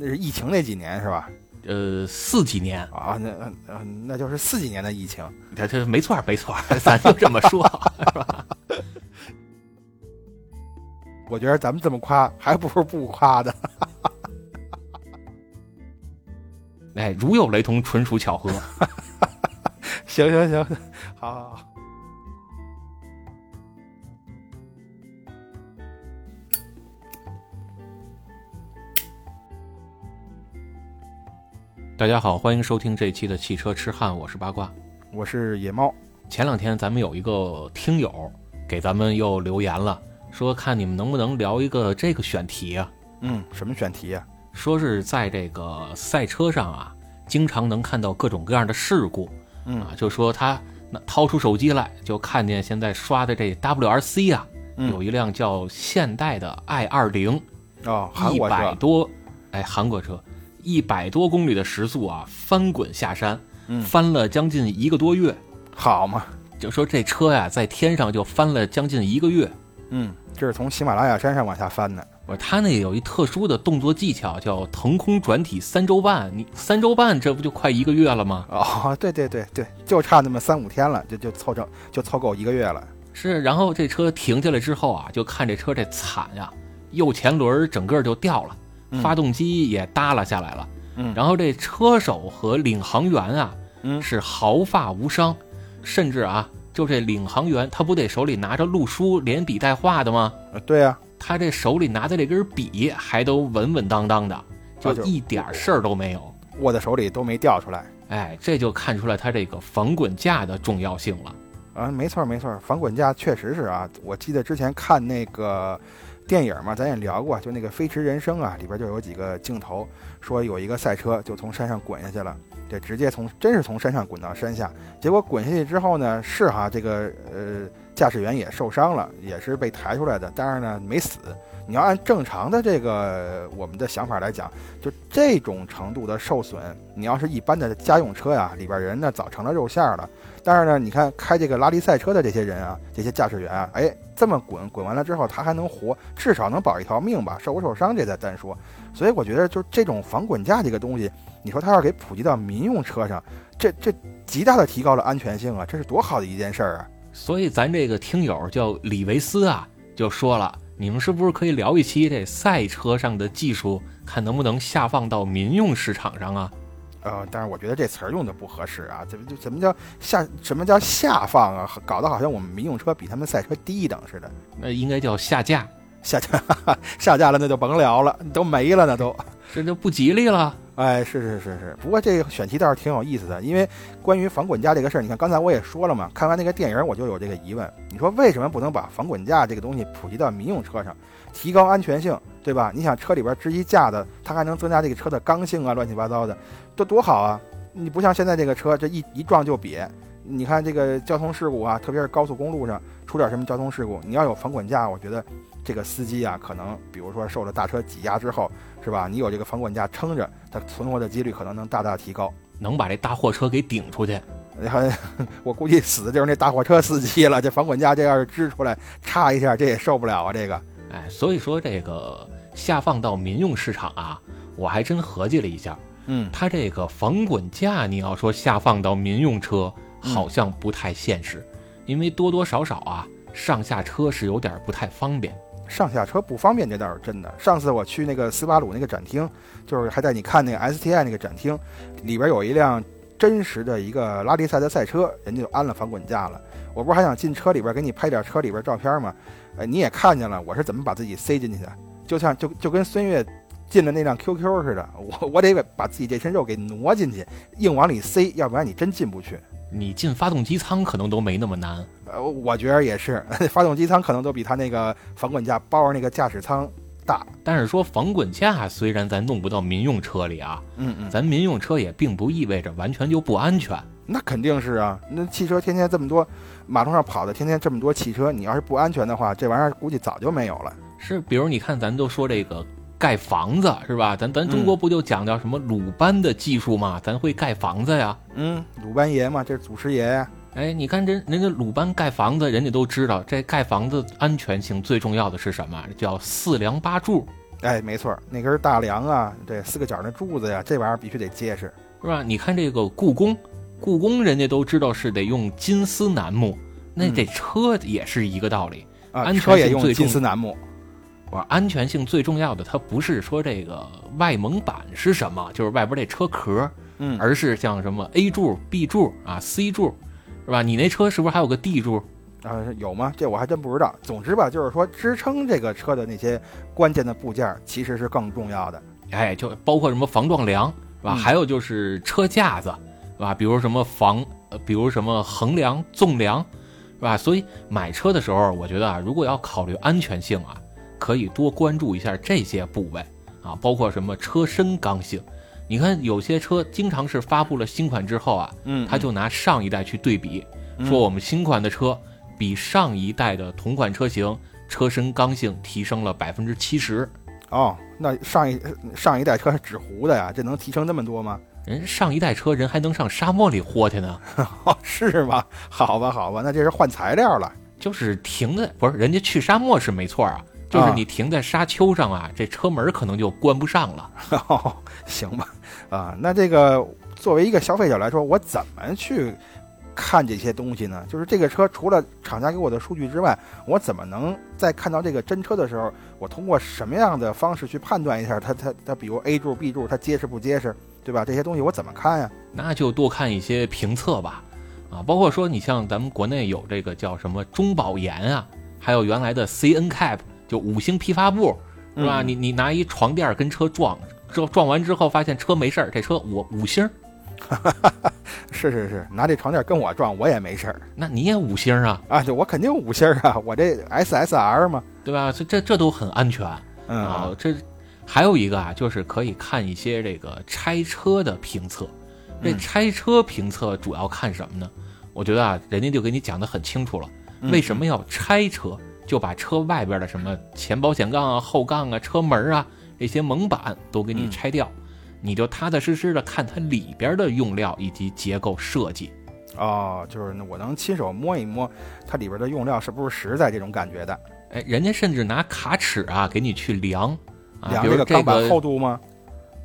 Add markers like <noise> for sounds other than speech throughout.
那是疫情那几年是吧？呃，四几年啊，那呃那就是四几年的疫情。他这没错没错，咱就这么说，<laughs> 是吧？我觉得咱们这么夸，还不如不夸的。<laughs> 哎，如有雷同，纯属巧合。<laughs> 行行行，好好好。大家好，欢迎收听这一期的汽车痴汉，我是八卦，我是野猫。前两天咱们有一个听友给咱们又留言了，说看你们能不能聊一个这个选题啊？嗯，什么选题啊？说是在这个赛车上啊，经常能看到各种各样的事故。嗯啊，就说他那掏出手机来，就看见现在刷的这 WRC 啊，有一辆叫现代的 i 二零，啊，韩一国车，百多，哎，韩国车，一百多公里的时速啊，翻滚下山，嗯翻了将近一个多月。好嘛，就说这车呀，在天上就翻了将近一个月。嗯，这是从喜马拉雅山上往下翻的。我说他那有一特殊的动作技巧，叫腾空转体三周半。你三周半，这不就快一个月了吗？哦，对对对对，就差那么三五天了，就就凑整就凑够一个月了。是，然后这车停下来之后啊，就看这车这惨呀，右前轮整个就掉了，嗯发动机也耷拉下来了。嗯然后这车手和领航员啊，嗯是毫发无伤，甚至啊，就这领航员他不得手里拿着路书连笔带画的吗？啊对呀、他这手里拿的这根笔还都稳稳当当的，就一点事儿都没有。握在手里都没掉出来。哎，这就看出来他这个防滚架的重要性了。啊，没错没错，防滚架确实是啊。我记得之前看那个电影嘛，咱也聊过，就那个《飞驰人生》啊，里边就有几个镜头，说有一个赛车就从山上滚下去了，这直接从真是从山上滚到山下。结果滚下去之后呢，是哈，这个呃驾驶员也受伤了，也是被抬出来的，但是呢没死。你要按正常的这个我们的想法来讲，就这种程度的受损，你要是一般的家用车呀，里边人呢早成了肉馅儿了。但是呢，你看开这个拉力赛车的这些人啊，这些驾驶员啊，哎，这么滚滚完了之后，他还能活，至少能保一条命吧，受不受伤这再单说。所以我觉得，就这种防滚架这个东西，你说它要给普及到民用车上，这这极大的提高了安全性啊，这是多好的一件事儿啊！所以咱这个听友叫李维斯啊，就说了，你们是不是可以聊一期这赛车上的技术，看能不能下放到民用市场上啊？呃，但是我觉得这词儿用的不合适啊，怎么就什么叫下什么叫下放啊？搞得好像我们民用车比他们赛车低一等似的。那应该叫下架，下架 <laughs> 下架了那就甭聊了，都没了那都。这就不吉利了。哎，是是是是，不过这个选题倒是挺有意思的，因为关于防滚架这个事儿，你看刚才我也说了嘛，看完那个电影我就有这个疑问，你说为什么不能把防滚架这个东西普及到民用车上，提高安全性，对吧？你想车里边支一架子，它还能增加这个车的刚性啊，乱七八糟的，多多好啊！你不像现在这个车，这一一撞就瘪。你看这个交通事故啊，特别是高速公路上出点什么交通事故，你要有防滚架，我觉得这个司机啊，可能比如说受了大车挤压之后，是吧？你有这个防滚架撑着，他存活的几率可能能大大提高。能把这大货车给顶出去，然后我估计死的就是那大货车司机了。这防滚架这要是支出来插一下，这也受不了啊！这个，哎，所以说这个下放到民用市场啊，我还真合计了一下，嗯，它这个防滚架，你要说下放到民用车，好像不太现实，因为多多少少啊，上下车是有点不太方便。上下车不方便，这倒是真的。上次我去那个斯巴鲁那个展厅，就是还带你看那个 STI 那个展厅，里边有一辆真实的一个拉力赛的赛车，人家就安了防滚架了。我不是还想进车里边给你拍点车里边照片吗？呃，你也看见了，我是怎么把自己塞进去的，就像就就跟孙越进了那辆 QQ 似的，我我得把自己这身肉给挪进去，硬往里塞，要不然你真进不去。你进发动机舱可能都没那么难。呃，我觉得也是，<laughs> 发动机舱可能都比它那个防滚架包着那个驾驶舱大。但是说防滚架虽然咱弄不到民用车里啊，嗯嗯，咱民用车也并不意味着完全就不安全。那肯定是啊，那汽车天天这么多，马路上跑的天天这么多汽车，你要是不安全的话，这玩意儿估计早就没有了。是，比如你看，咱都说这个盖房子是吧？咱咱中国不就讲究什么鲁班的技术吗？咱会盖房子呀。嗯，鲁班爷嘛，这是祖师爷呀。哎，你看人人家鲁班盖房子，人家都知道这盖房子安全性最重要的是什么？叫四梁八柱。哎，没错，那根大梁啊，这四个角那柱子呀，这玩意儿必须得结实。是吧？你看这个故宫，故宫人家都知道是得用金丝楠木，那嗯这车也是一个道理。啊，安全车也用金丝楠木。我说安全性最重要的，它不是说这个外蒙板是什么，就是外边这车壳，嗯，而是像什么 A 柱、B 柱啊、C 柱，是吧？你那车是不是还有个 D 柱？啊，有吗？这我还真不知道。总之吧，就是说支撑这个车的那些关键的部件，其实是更重要的。哎，就包括什么防撞梁，是吧？嗯还有就是车架子，是吧？比如什么防，呃，比如什么横梁、纵梁，是吧？所以买车的时候，我觉得啊，如果要考虑安全性啊，可以多关注一下这些部位啊，包括什么车身刚性。你看有些车经常是发布了新款之后啊，嗯他就拿上一代去对比，嗯说我们新款的车比上一代的同款车型车身刚性提升了百分之七十。哦，那上一上一代车是纸糊的呀，这能提升那么多吗？人上一代车人还能上沙漠里豁去呢，哦，<laughs> 是吗？好吧，好吧，那这是换材料了。就是停在不是人家去沙漠是没错啊，就是啊你停在沙丘上啊，这车门可能就关不上了。哦，<laughs> 行吧，啊，那这个作为一个消费者来说，我怎么去看这些东西呢？就是这个车除了厂家给我的数据之外，我怎么能在看到这个真车的时候，我通过什么样的方式去判断一下它它它，比如 A 柱 B 柱它结实不结实，对吧？这些东西我怎么看呀？那就多看一些评测吧，啊，包括说你像咱们国内有这个叫什么中保研啊，还有原来的 CN Cap，就五星批发部，是吧？嗯你你拿一床垫跟车撞，撞撞完之后发现车没事儿，这车我五星儿，<laughs> 是是是，拿这床垫跟我撞我也没事儿那你也五星儿啊，啊，对我肯定五星儿啊，<laughs> 我这 SSR 嘛，对吧？这这这都很安全。嗯啊，这还有一个啊，就是可以看一些这个拆车的评测。这嗯拆车评测主要看什么呢？我觉得啊，人家就给你讲的很清楚了，嗯为什么要拆车？就把车外边的什么前保险杠啊、后杠啊、车门啊这些蒙板都给你嗯拆掉，你就踏踏实实的看它里边的用料以及结构设计。哦，就是我能亲手摸一摸它里边的用料是不是实在这种感觉的，哎，人家甚至拿卡尺啊给你去量啊，量比如这这个钢板厚度吗？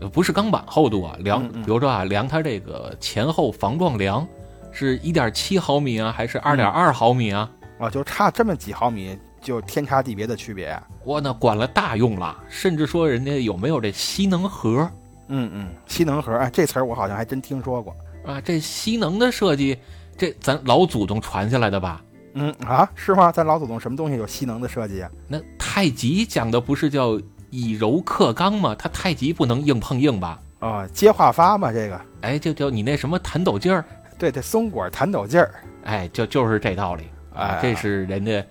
呃，不是钢板厚度啊，量，比如说啊，量它这个前后防撞梁是一点七毫米啊，还是二点二毫米啊？啊，就差这么几毫米，就天差地别的区别、我呢管了大用了，甚至说人家有没有这吸能盒嗯嗯，吸能盒，啊，这词儿我好像还真听说过。啊？这吸能的设计，这咱老祖宗传下来的吧？嗯啊，是吗？咱老祖宗什么东西有吸能的设计啊？那太极讲的不是叫以柔克刚吗？它太极不能硬碰硬吧？啊，接化发嘛，这个，哎，就叫你那什么弹抖劲儿，对，这松果弹抖劲儿，哎，就就是这道理啊哎，这是人家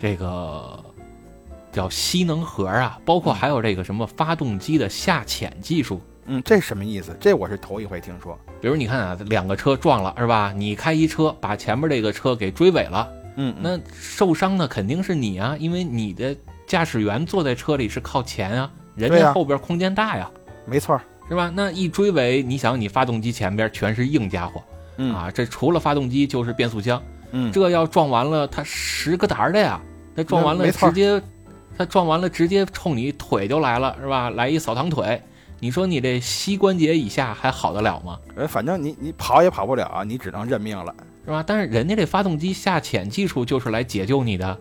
这个叫吸能盒啊，包括还有这个什么发动机的下潜技术。嗯，这什么意思？这我是头一回听说。比如你看啊，两个车撞了是吧？你开一车把前面这个车给追尾了，嗯，嗯那受伤的肯定是你啊，因为你的驾驶员坐在车里是靠前啊，人家后边空间大呀，没错，是吧？那一追尾，你想你发动机前边全是硬家伙嗯啊，这除了发动机就是变速箱。嗯，这要撞完了，它十个胆儿的呀！他撞完了直接，他撞完了直接冲你腿就来了，是吧？来一扫堂腿，你说你这膝关节以下还好得了吗？呃，反正你你跑也跑不了，你只能认命了。是吧？但是人家这发动机下潜技术就是来解救你的，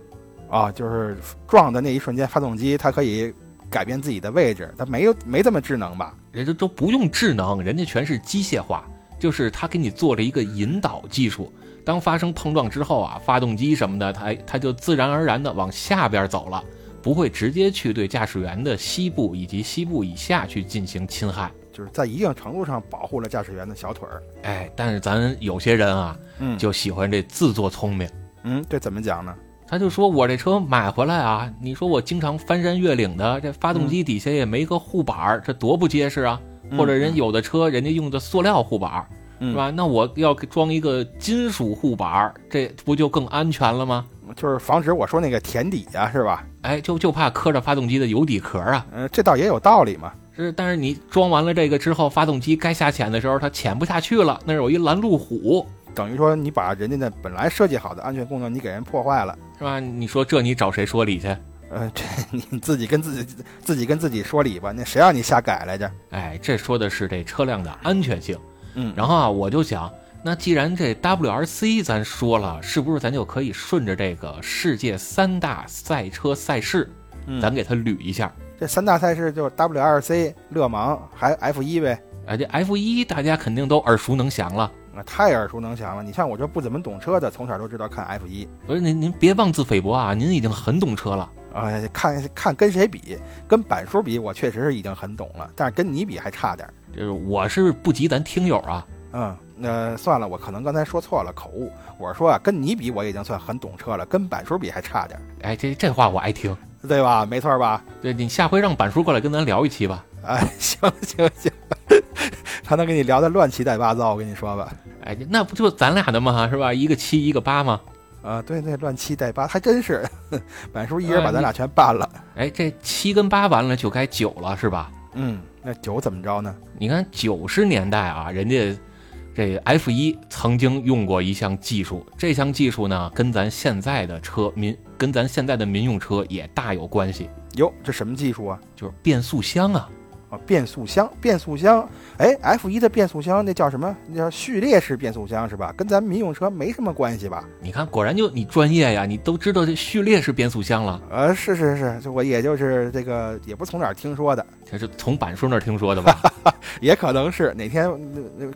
啊，就是撞的那一瞬间，发动机它可以改变自己的位置，它没有没这么智能吧？人家都不用智能，人家全是机械化，就是他给你做了一个引导技术。当发生碰撞之后啊，发动机什么的，它它就自然而然的往下边走了，不会直接去对驾驶员的膝部以及膝部以下去进行侵害。就是在一定程度上保护了驾驶员的小腿儿。哎，但是咱有些人啊，嗯就喜欢这自作聪明，嗯，这怎么讲呢？他就说我这车买回来啊，你说我经常翻山越岭的，这发动机底下也没个护板儿，这多不结实啊！或者人有的车人家用的塑料护板儿，嗯是吧？那我要装一个金属护板儿，这不就更安全了吗？就是防止我说那个填底呀、是吧？哎，就就怕磕着发动机的油底壳啊。嗯、这倒也有道理嘛。是，但是你装完了这个之后，发动机该下潜的时候，它潜不下去了，那儿有一拦路虎，等于说你把人家的本来设计好的安全功能你给人破坏了。是吧？你说这你找谁说理去？呃，这你自己跟自己自己跟自己说理吧，那谁让你瞎改来着？哎，这说的是这车辆的安全性。嗯，然后啊，我就想，那既然这 WRC 咱说了，是不是咱就可以顺着这个世界三大赛车赛事，嗯咱给它捋一下？这三大赛事就是 WRC、勒芒还 F 一呗。哎，这 F 一大家肯定都耳熟能详了。那，太耳熟能详了！你像我这不怎么懂车的，从小都知道看 F 一，不是您您别妄自菲薄啊，您已经很懂车了。啊，看看跟谁比，跟板叔比，我确实是已经很懂了，但是跟你比还差点儿。就是我是不及咱听友啊，嗯，那算了，我可能刚才说错了，口误。我是说啊，跟你比，我已经算很懂车了，跟板叔比还差点儿，哎，这这话我爱听。对吧？没错吧？对你下回让板叔过来跟咱聊一期吧。哎，<laughs> 行行行，他能跟你聊的乱七八糟，我跟你说吧。哎，那不就咱俩的吗？是吧？一个七，一个八吗？啊，对那，乱七带八，还真是，板叔一人把咱俩全办了。哎，这七跟八完了就该九了，是吧？嗯，那九怎么着呢？你看九十年代啊，人家这 F 一曾经用过一项技术，这项技术呢跟咱现在的车民跟咱现在的民用车也大有关系，哟，这什么技术啊？就是变速箱啊。啊，变速箱，变速箱，哎，F 一的变速箱那叫什么？那叫序列式变速箱是吧？跟咱民用车没什么关系吧？你看，果然就你专业呀，你都知道这序列式变速箱了。呃，是是是，就我也就是这个，也不是从哪儿听说的，这是从板叔那儿听说的吧？<laughs> 也可能是哪天，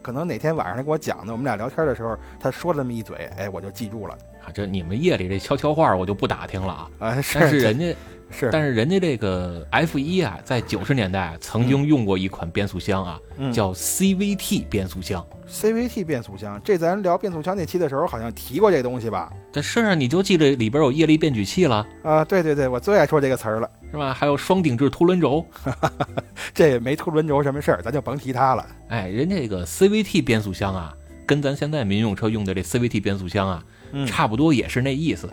可能哪天晚上他给我讲的，我们俩聊天的时候，他说了那么一嘴，哎，我就记住了。啊，这你们夜里这悄悄话我就不打听了啊。啊，是但是人家，是，但是人家这个 F 一啊，在九十年代啊曾经用过一款变速箱啊，嗯叫 CVT 变速箱。CVT 变速箱，这咱聊变速箱那期的时候好像提过这东西吧？这是啊，你就记着里边有液力变矩器了，啊，对对对，我最爱说这个词儿了。是吧？还有双顶置凸轮轴。这也没凸轮轴什么事儿，咱就甭提它了。哎，人这个 CVT 变速箱啊，跟咱现在民用车用的这 CVT 变速箱啊，嗯差不多也是那意思，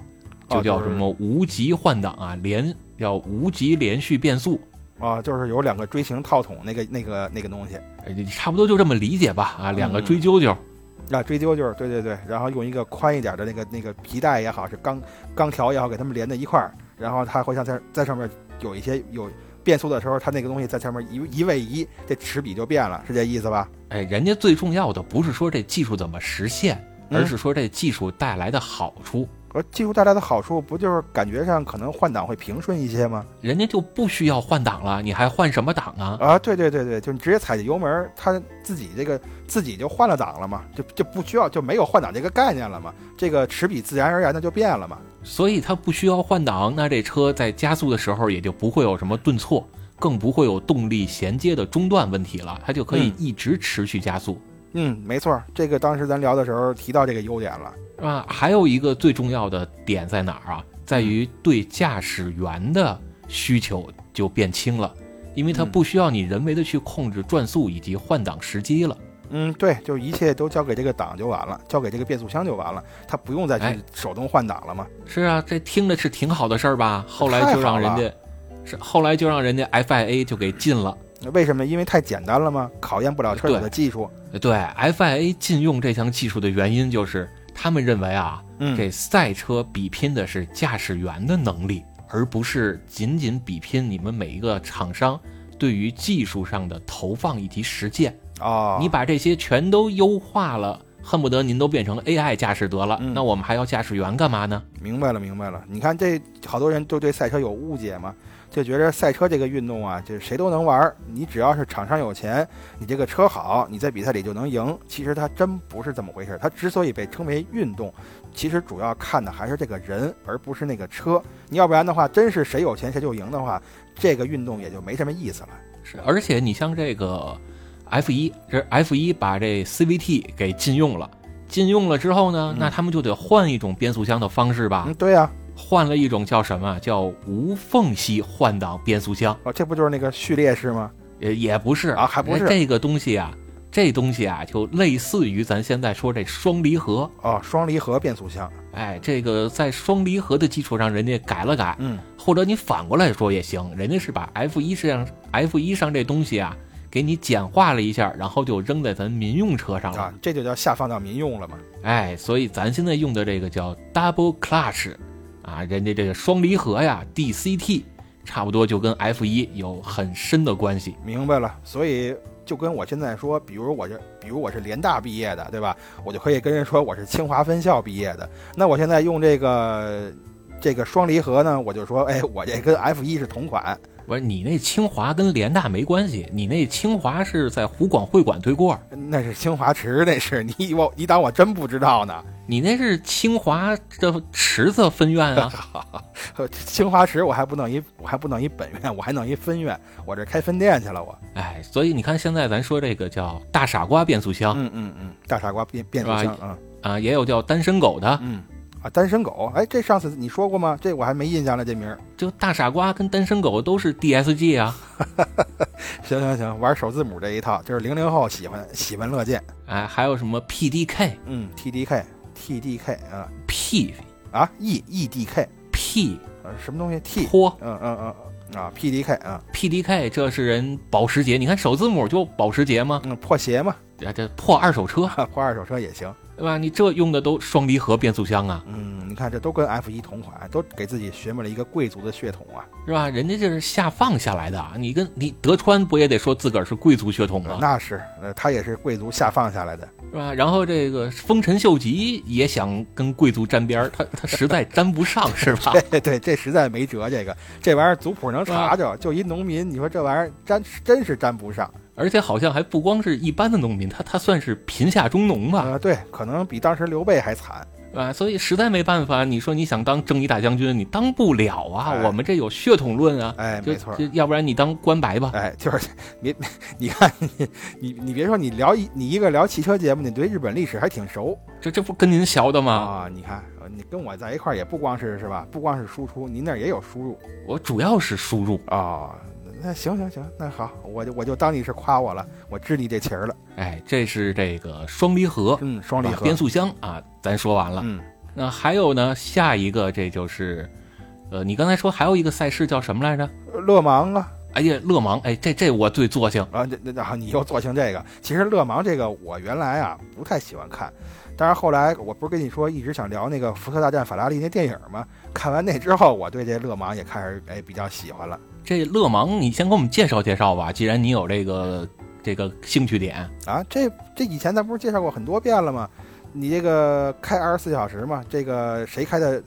就叫什么无极换挡啊，连叫无极连续变速。啊，就是有两个锥形套筒那个那个那个东西哎，你差不多就这么理解吧啊，两个嗯追究究。啊，追究就是对对对，然后用一个宽一点的那个那个皮带也好，是钢钢条也好，给它们连在一块儿，然后它会像在在上面有一些有变速的时候，它那个东西在上面一一位移，这齿比就变了，是这意思吧？哎，人家最重要的不是说这技术怎么实现，嗯而是说这技术带来的好处。而技术带来的好处不就是感觉上可能换挡会平顺一些吗？人家就不需要换挡了，你还换什么挡啊？啊，对对对对，就你直接踩着油门，它自己这个自己就换了挡了嘛，就就不需要就没有换挡这个概念了嘛，这个齿比自然而然的就变了嘛。所以它不需要换挡，那这车在加速的时候也就不会有什么顿挫，更不会有动力衔接的中断问题了，它就可以嗯一直持续加速，嗯，没错，这个当时咱聊的时候提到这个优点了。是吧？还有一个最重要的点在哪儿啊？在于对驾驶员的需求就变轻了，因为它嗯不需要你人为的去控制转速以及换挡时机了。嗯，对，就一切都交给这个档就完了，交给这个变速箱就完了，它不用再哎去手动换挡了嘛。是啊，这听着是挺好的事儿吧？后来就让人家是后来就让人家 FIA 就给禁了。为什么？因为太简单了吗？考验不了车友的技术。对 FIA 禁用这项技术的原因就是他们认为啊，嗯，这赛车比拼的是驾驶员的能力，而不是仅仅比拼你们每一个厂商对于技术上的投放以及实践。哦，你把这些全都优化了，恨不得您都变成 AI 驾驶得了，嗯那我们还要驾驶员干嘛呢？明白了，明白了。你看这好多人都对赛车有误解嘛，就觉得赛车这个运动啊，就是谁都能玩儿，你只要是厂商有钱，你这个车好，你在比赛里就能赢。其实它真不是这么回事儿。它之所以被称为运动，其实主要看的还是这个人，而不是那个车。你要不然的话，真是谁有钱谁就赢的话，这个运动也就没什么意思了。是，而且你像这个 F 一，这 F 一把这 CVT 给禁用了，禁用了之后呢，嗯那他们就得换一种变速箱的方式吧嗯，，对呀、换了一种叫什么叫无缝隙换挡变速箱，哦，这不就是那个序列式吗？也也不是啊还不是哎这个东西啊，这东西啊就类似于咱现在说这双离合，哦，双离合变速箱。哎，这个在双离合的基础上，人家改了改，嗯，或者你反过来说也行，人家是把 F 一上 F 一上这东西啊，给你简化了一下，然后就扔在咱民用车上了。啊，这就叫下放到民用了嘛。哎，所以咱现在用的这个叫 Double Clutch 啊，人家这个双离合呀，DCT，差不多就跟 F 一有很深的关系。明白了，所以就跟我现在说，比如我这，比如我是联大毕业的，对吧？我就可以跟人说我是清华分校毕业的。那我现在用这个这个双离合呢，我就说，哎，我这跟 F 一是同款。不是你那清华跟联大没关系，你那清华是在湖广会馆对过，那是清华池，那是你我你当我真不知道呢？你那是清华的池子分院啊，<laughs> 清华池我还不弄一我还不弄一本院，我还弄一分院，我这开分店去了我。哎，所以你看现在咱说这个叫大傻瓜变速箱，嗯嗯嗯，大傻瓜变变速箱啊啊，也有叫单身狗的，嗯。啊，单身狗，哎，这上次你说过吗？这我还没印象了，这名儿。就大傻瓜跟单身狗都是 DSG 啊。<laughs> 行行行，玩首字母这一套，就是零零后喜欢喜闻乐见。哎，还有什么 PDK？嗯，TDK，TDK 啊，P 啊，E，EDK，P 呃，什么东西？T 坡？嗯嗯嗯啊，PDK 啊，PDK 这是人保时捷，你看首字母就保时捷吗？嗯，破鞋吗？啊，这破二手车，<laughs> 破二手车也行。对吧？你这用的都双离合变速箱啊？嗯，你看这都跟 F 一同款，都给自己寻摸了一个贵族的血统啊，是吧？人家这是下放下来的，你跟你德川不也得说自个儿是贵族血统吗？那是，呃，他也是贵族下放下来的，是吧？然后这个丰臣秀吉也想跟贵族沾边儿，他他实在沾不上，<laughs> 是吧？对对，这实在没辙，这个这玩意儿族谱能查着，就一农民，你说这玩意儿沾真是沾不上。而且好像还不光是一般的农民，他他算是贫下中农吧？啊，对，可能比当时刘备还惨，啊，所以实在没办法，你说你想当正义大将军，你当不了啊。我们这有血统论啊，哎，没错，要不然你当官白吧？哎，就是 <laughs> 你，你看你你你别说你聊一你一个聊汽车节目，你对日本历史还挺熟，这这不跟您学的吗？啊，你看你跟我在一块儿也不光是是吧？不光是输出，您那也有输入，我主要是输入啊。那行行行，那好，我就我就当你是夸我了，我知你这情儿了。哎，这是这个双离合，嗯，双离合变速箱啊，咱说完了。嗯，那还有呢，下一个这就是，呃，你刚才说还有一个赛事叫什么来着？勒芒啊！哎呀，勒芒，哎，这这我最作兴啊！那那那你又作兴这个？其实勒芒这个我原来啊不太喜欢看，但是后来我不是跟你说一直想聊那个福特大战法拉利那电影吗？看完那之后，我对这勒芒也开始哎比较喜欢了。这勒芒，你先给我们介绍介绍吧。既然你有这个这个兴趣点啊，这这以前咱不是介绍过很多遍了吗？你这个开二十四小时嘛，这个谁开的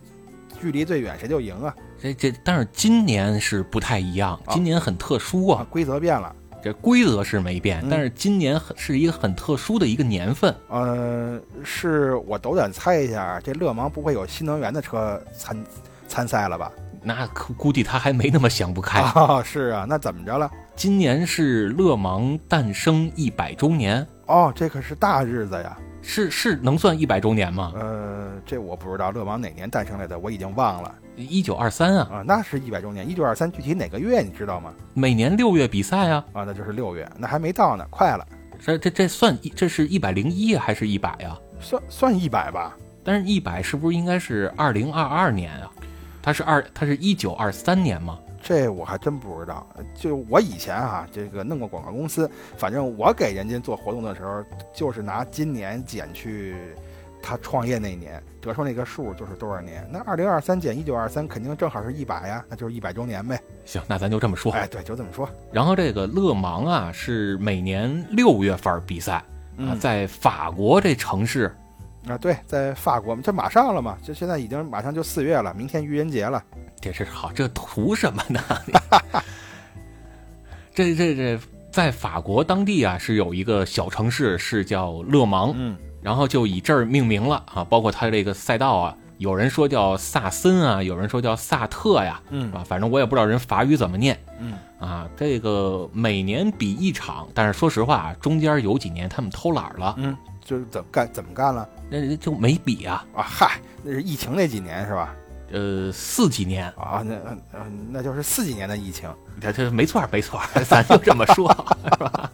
距离最远谁就赢啊。这这，但是今年是不太一样，今年很特殊啊，规则变了。这规则是没变，但是今年很是一个很特殊的一个年份。呃，是我斗胆猜一下，这勒芒不会有新能源的车参参赛了吧？那估计他还没那么想不开啊！是啊，那怎么着了？今年是勒芒诞生一百周年哦，这可是大日子呀！是是能算一百周年吗？呃，这我不知道，勒芒哪年诞生来的，我已经忘了。一九二三啊啊，那是一百周年。一九二三具体哪个月你知道吗？每年六月比赛啊啊，那就是六月，那还没到呢，快了。这这这算一，这是一百零一还是一百呀？算算一百吧。但是，一百是不是应该是二零二二年啊？它是二，他是一九二三年吗？这我还真不知道。就我以前啊，这个弄过广告公司，反正我给人家做活动的时候，就是拿今年减去他创业那年，得出那个数就是多少年。那二零二三减一九二三，肯定正好是一百呀，那就是一百周年呗。行，那咱就这么说。哎，对，就这么说。然后这个勒芒啊，是每年六月份比赛啊，在法国这城市。啊，对，在法国，这马上了嘛，就现在已经马上就四月了，明天愚人节了。这是好，这图什么呢？<laughs> 这这这，在法国当地啊，是有一个小城市，是叫勒芒，嗯，然后就以这儿命名了啊，包括它这个赛道啊，有人说叫萨森啊，有人说叫萨特呀，嗯，啊？反正我也不知道人法语怎么念，嗯，啊，这个每年比一场，但是说实话，中间有几年他们偷懒了，嗯。就是怎么干怎么干了？那就没比啊啊！嗨，那是疫情那几年是吧？呃，四几年啊，那嗯，那就是四几年的疫情。这这没错没错，<laughs> 咱就这么说，是吧？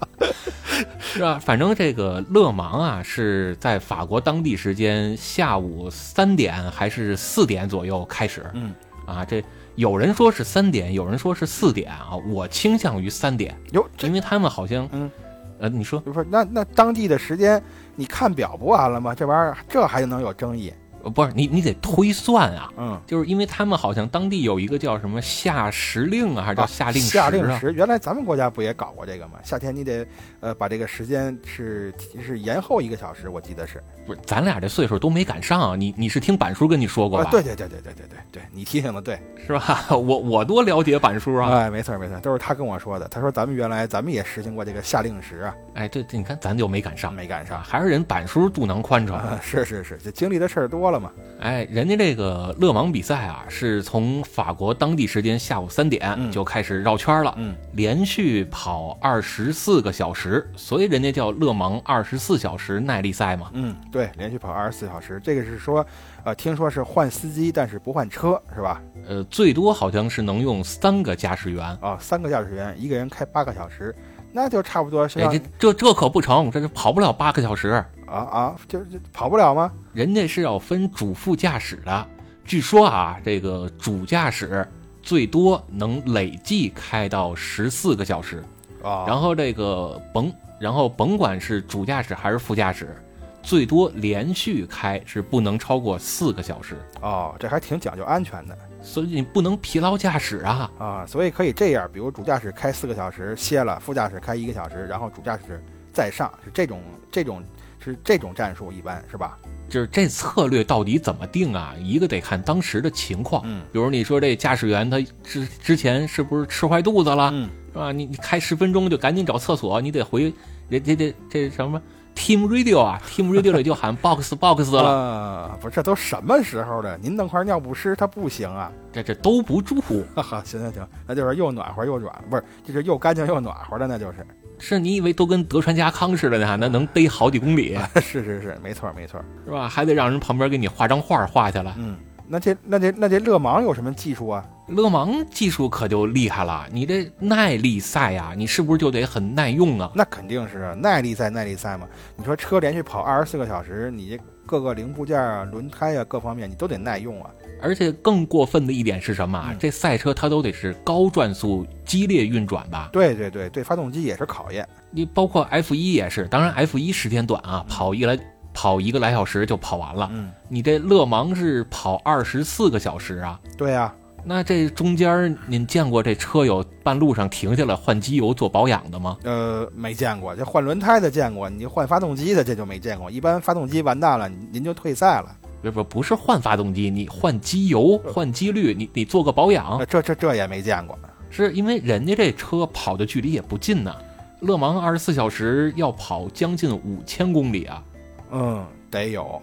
是吧？反正这个勒芒啊，是在法国当地时间下午三点还是四点左右开始。嗯啊，这有人说是三点，有人说是四点啊，我倾向于三点。哟，因为他们好像嗯呃，你说不是那那当地的时间。你看表不完了吗？这玩意儿这还能有争议？呃不是你你得推算啊，嗯，就是因为他们好像当地有一个叫什么夏时令啊，还是叫啊夏令时夏令啊？时，原来咱们国家不也搞过这个吗？夏天你得呃把这个时间是是延后一个小时，我记得是。不是，咱俩这岁数都没赶上啊。你你是听板叔跟你说过吧？，啊对对对对对对对对，你提醒的对。是吧？我我多了解板叔啊。哎，没错没错，都是他跟我说的。他说咱们原来咱们也实行过这个夏令时啊，哎，对对，你看咱就没赶上，没赶上啊，。还是人板叔肚囊宽敞。啊，是是是，这经历的事儿多了嘛。哎，人家这个勒芒比赛啊，是从法国当地时间下午三点嗯就开始绕圈了，嗯，连续跑二十四个小时，所以人家叫勒芒二十四小时耐力赛嘛。嗯，对，连续跑二十四小时，这个是说，呃，听说是换司机，但是不换车，是吧？呃，最多好像是能用三个驾驶员。啊，三个驾驶员，一个人开八个小时，那就差不多是哎，这这这可不成，这是跑不了八个小时，啊啊，就是跑不了吗？人家是要分主副驾驶的。据说啊，这个主驾驶最多能累计开到十四个小时。啊，然后这个甭，然后甭管是主驾驶还是副驾驶，最多连续开是不能超过四个小时，哦，这还挺讲究安全的所以你不能疲劳驾驶啊。啊，所以可以这样，比如主驾驶开四个小时歇了，副驾驶开一个小时，然后主驾驶再上，是这种这种是这种战术，一般是吧？就是这策略到底怎么定啊？一个得看当时的情况，嗯比如你说这驾驶员他之之前是不是吃坏肚子了，嗯，是吧？你你开十分钟就赶紧找厕所，你得回人这这这什么 Team Radio 啊，Team Radio 里就喊 <laughs> box box 了，啊，不是，这都什么时候了？您弄块尿不湿，它不行啊！这这兜不住。哈哈，行行行，那就是又暖和又软，不是，就是又干净又暖和的，那就是。是你以为都跟德川家康似的呢？那能逮好几公里，<laughs> 是是是，没错没错。是吧？还得让人旁边给你画张画画去了。嗯，那这那这那这勒芒有什么技术啊？勒芒技术可就厉害了，你这耐力赛呀、你是不是就得很耐用啊？那肯定是啊耐力赛，耐力赛嘛。你说车连续跑二十四个小时，你这各个零部件啊、轮胎啊各方面你都得耐用啊。而且更过分的一点是什么啊？嗯这赛车它都得是高转速、激烈运转吧？对对对，对发动机也是考验。你包括 F 一也是，当然 F 一时间短啊，跑一来跑一个来小时就跑完了。嗯，你这勒芒是跑二十四个小时啊，对呀、那这中间您见过这车有半路上停下来换机油做保养的吗？呃，没见过，这换轮胎的见过，你换发动机的这就没见过。一般发动机完蛋了，您您就退赛了。不不不是换发动机，你换机油、换机滤，你你做个保养呃，这这这也没见过。是因为人家这车跑的距离也不近呢。勒芒二十四小时要跑将近五千公里啊！嗯，得有，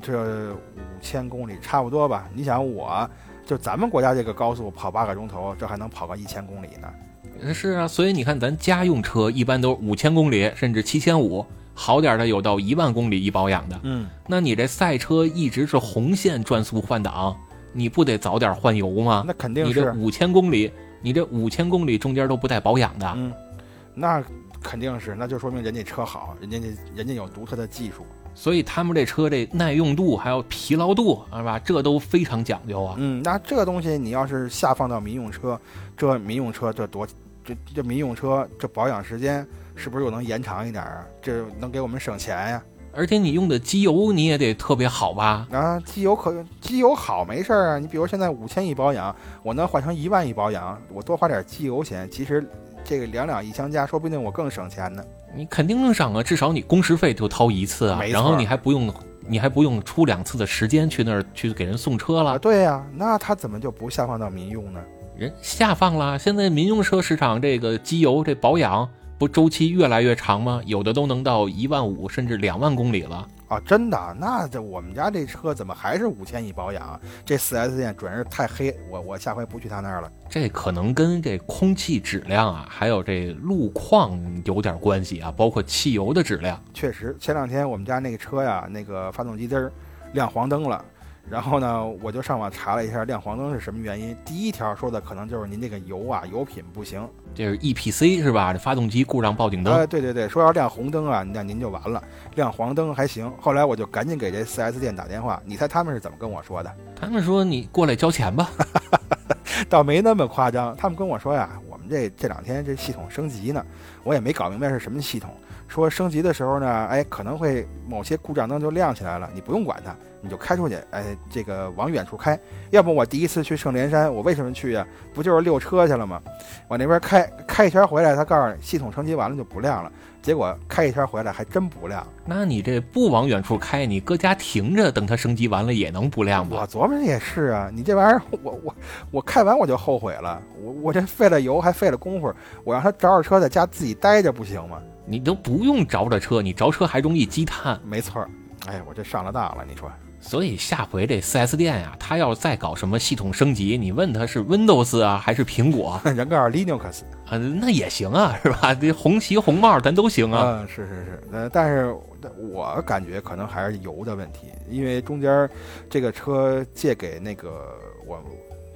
这五千公里差不多吧？你想我，就咱们国家这个高速跑八个钟头，这还能跑个一千公里呢？是啊，所以你看咱家用车一般都是五千公里，甚至七千五，好点的有到一万公里一保养的。嗯，那你这赛车一直是红线转速换挡，你不得早点换油吗？那肯定是，你这五千公里，你这五千公里中间都不带保养的。嗯，那肯定是，那就说明人家车好，人家这人家有独特的技术。所以他们这车这耐用度还有疲劳度，是吧？这都非常讲究啊。嗯，那这东西你要是下放到民用车，这民用车这多，这这民用车这保养时间是不是又能延长一点啊？这能给我们省钱呀？而且你用的机油你也得特别好吧？啊，机油可机油好没事儿啊，你比如现在五千一保养，我能换成一万一保养，我多花点机油钱，其实这个两两一相加，说不定我更省钱呢。你肯定能省啊，至少你工时费就掏一次啊，然后你还不用，你还不用出两次的时间去那儿去给人送车啊，了，对呀、那他怎么就不下放到民用呢？人下放了。现在民用车市场这个机油这保养不周期越来越长吗？有的都能到一万五甚至两万公里了。啊，真的？那这我们家这车怎么还是五千一保养？这 4S 店准是太黑，我我下回不去他那儿了。这可能跟这空气质量啊，还有这路况有点关系啊，包括汽油的质量。确实，前两天我们家那个车呀，那个发动机灯儿亮黄灯了。然后呢，我就上网查了一下亮黄灯是什么原因。第一条说的可能就是您这个油啊，油品不行。这是 EPC 是吧？这发动机故障报警灯。呃，对对对，说要亮红灯啊，那您就完了。亮黄灯还行。后来我就赶紧给这 4S 店打电话，你猜他们是怎么跟我说的？他们说你过来交钱吧。<laughs> 倒没那么夸张，他们跟我说呀，我们们这这两天这系统升级呢，我也没搞明白是什么系统。说升级的时候呢，哎，可能会某些故障灯就亮起来了，你不用管它，你就开出去，哎，这个往远处开。要不我第一次去圣莲山，我为什么去呀？不就是溜车去了吗？往那边开开一圈回来，他告诉你系统升级完了就不亮了。结果开一圈回来还真不亮。那你这不往远处开，你搁家停着，等它升级完了也能不亮吧？我琢磨着也是啊，你这玩意儿，我我我开完我就后悔了，我我这费了油还费了功夫，我让他找找车在家自己待着不行吗？你都不用着着车，你着车还容易积碳。没错儿，哎，我这上了当了，你说。所以下回这 4S 店呀，他要再搞什么系统升级，你问他是 Windows 啊还是苹果，<laughs> 人告诉 Linux 啊，那也行啊，<laughs> 是吧？这红旗红帽咱都行啊。嗯，是是是，呃，但是我感觉可能还是油的问题，因为中间这个车借给那个我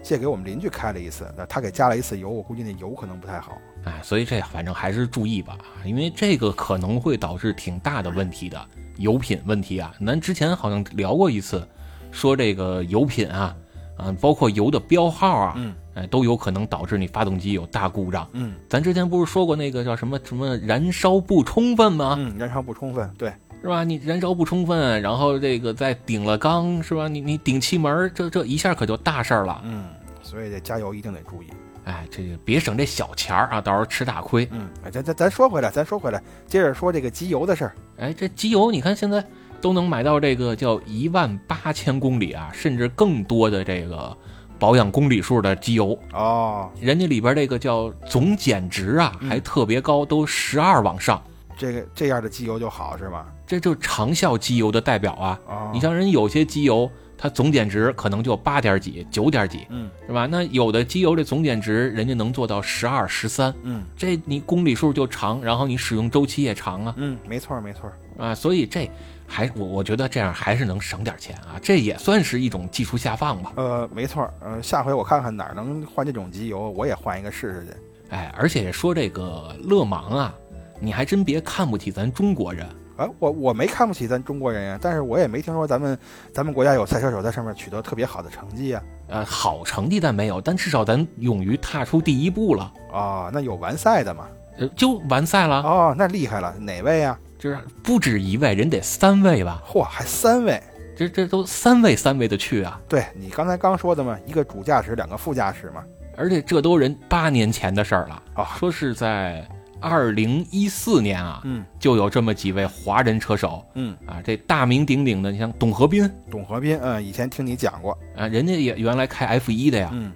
借给我们邻居开了一次，那他给加了一次油，我估计那油可能不太好。哎，所以这反正还是注意吧，因为这个可能会导致挺大的问题的油品问题啊。咱之前好像聊过一次，说这个油品啊，啊，包括油的标号啊，嗯，哎，都有可能导致你发动机有大故障。嗯，咱之前不是说过那个叫什么什么燃烧不充分吗？嗯，燃烧不充分，对，是吧？你燃烧不充分，然后这个再顶了缸，是吧？你你顶气门，这这一下可就大事儿了。嗯，所以这加油一定得注意。哎，这个别省这小钱儿啊，到时候吃大亏。嗯，咱咱咱说回来，咱说回来，接着说这个机油的事儿。哎，这机油你看现在都能买到这个叫一万八千公里啊，甚至更多的这个保养公里数的机油哦。人家里边这个叫总减值啊，还特别高，都十二往上。这个这样的机油就好是吧？这就是长效机油的代表啊。哦，你像人有些机油。它总减值可能就八点几、九点几，嗯，是吧？那有的机油这总减值人家能做到十二、十三，嗯，这你公里数就长，然后你使用周期也长啊，嗯，没错没错，啊，所以这还我我觉得这样还是能省点钱啊，这也算是一种技术下放吧。呃，没错，呃，下回我看看哪儿能换这种机油，我也换一个试试去。哎，而且说这个勒芒啊，你还真别看不起咱中国人。啊，我我没看不起咱中国人呀，但是我也没听说咱们咱们国家有赛车手在上面取得特别好的成绩呀。呃，好成绩咱没有，但至少咱勇于踏出第一步了。哦，那有完赛的吗？呃，就完赛了。哦，那厉害了，哪位呀？就是不止一位，人得三位吧？嚯，还三位？这这都三位三位的去啊？对你刚才刚说的嘛，一个主驾驶，两个副驾驶嘛。而且这都人八年前的事儿了啊，说是在。二零一四年啊，嗯，就有这么几位华人车手，嗯。啊，这大名鼎鼎的，你像董和斌，董和斌，嗯，以前听你讲过。啊，人家也原来开 F 一的呀，嗯，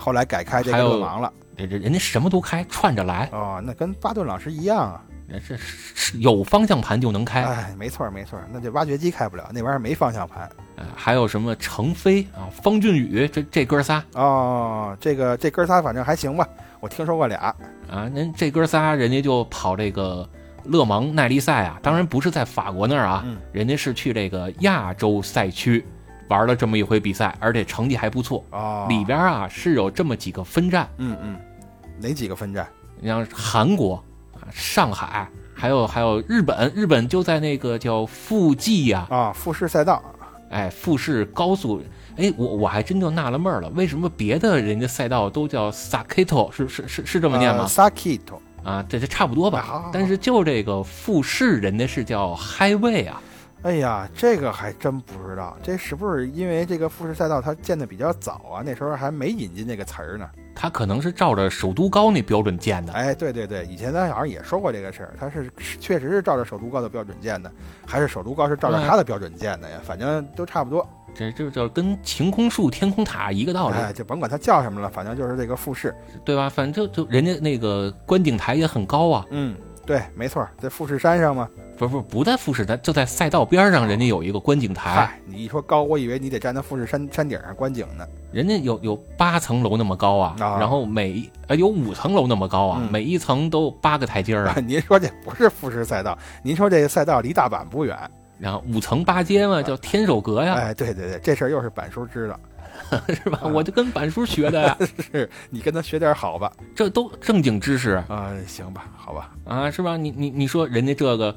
后来改开这个勒芒了，这这人家什么都开，串着来，哦，那跟巴顿老师一样啊，这是有方向盘就能开，哎，没错没错，那这挖掘机开不了，那玩意儿没方向盘，啊，还有什么程飞啊，方俊宇，这这哥仨，哦，这个这哥仨反正还行吧。我听说过俩啊，您这哥仨人家就跑这个勒芒耐力赛啊，当然不是在法国那儿啊，人家是去这个亚洲赛区玩了这么一回比赛，而且成绩还不错啊。里边啊是有这么几个分站，嗯嗯，哪几个分站？你像韩国啊、上海，还有还有日本，日本就在那个叫富济呀啊，富士赛道，哎，富士高速。哎，我我还真就纳了闷了，为什么别的人家赛道都叫 Sakito，是是是是这么念吗？Sakito 啊，这这差不多吧。但是就这个富士，人家是叫 Highway 啊。哎呀，这个还真不知道，这是不是因为这个富士赛道它建的比较早啊？那时候还没引进这个词儿呢。它可能是照着首都高那标准建的。哎，对对对，以前咱好像也说过这个事儿，它是确实是照着首都高的标准建的，还是首都高是照着它的标准建的呀？反正都差不多。这这就跟晴空树、天空塔一个道理，哎，就甭管它叫什么了，反正就是这个复式，对吧？反正就人家那个观景台也很高啊。嗯，对，没错，在富士山上嘛？不不不在富士山，就在赛道边上，人家有一个观景台。嗨，你一说高，我以为你得站在富士山山顶上观景呢。人家有有八层楼那么高啊，然后每呃有五层楼那么高啊，每一层都八个台阶啊。<laughs> 您说这不是富士赛道？您说这个赛道离大阪不远。然后五层八阶嘛，叫天守阁呀。哎，对对对，这事儿又是板叔知道，<laughs> 是吧？我就跟板叔学的呀。<laughs> 是你跟他学点好吧？这都正经知识啊。行吧，好吧。啊，是吧？你你你说人家这个，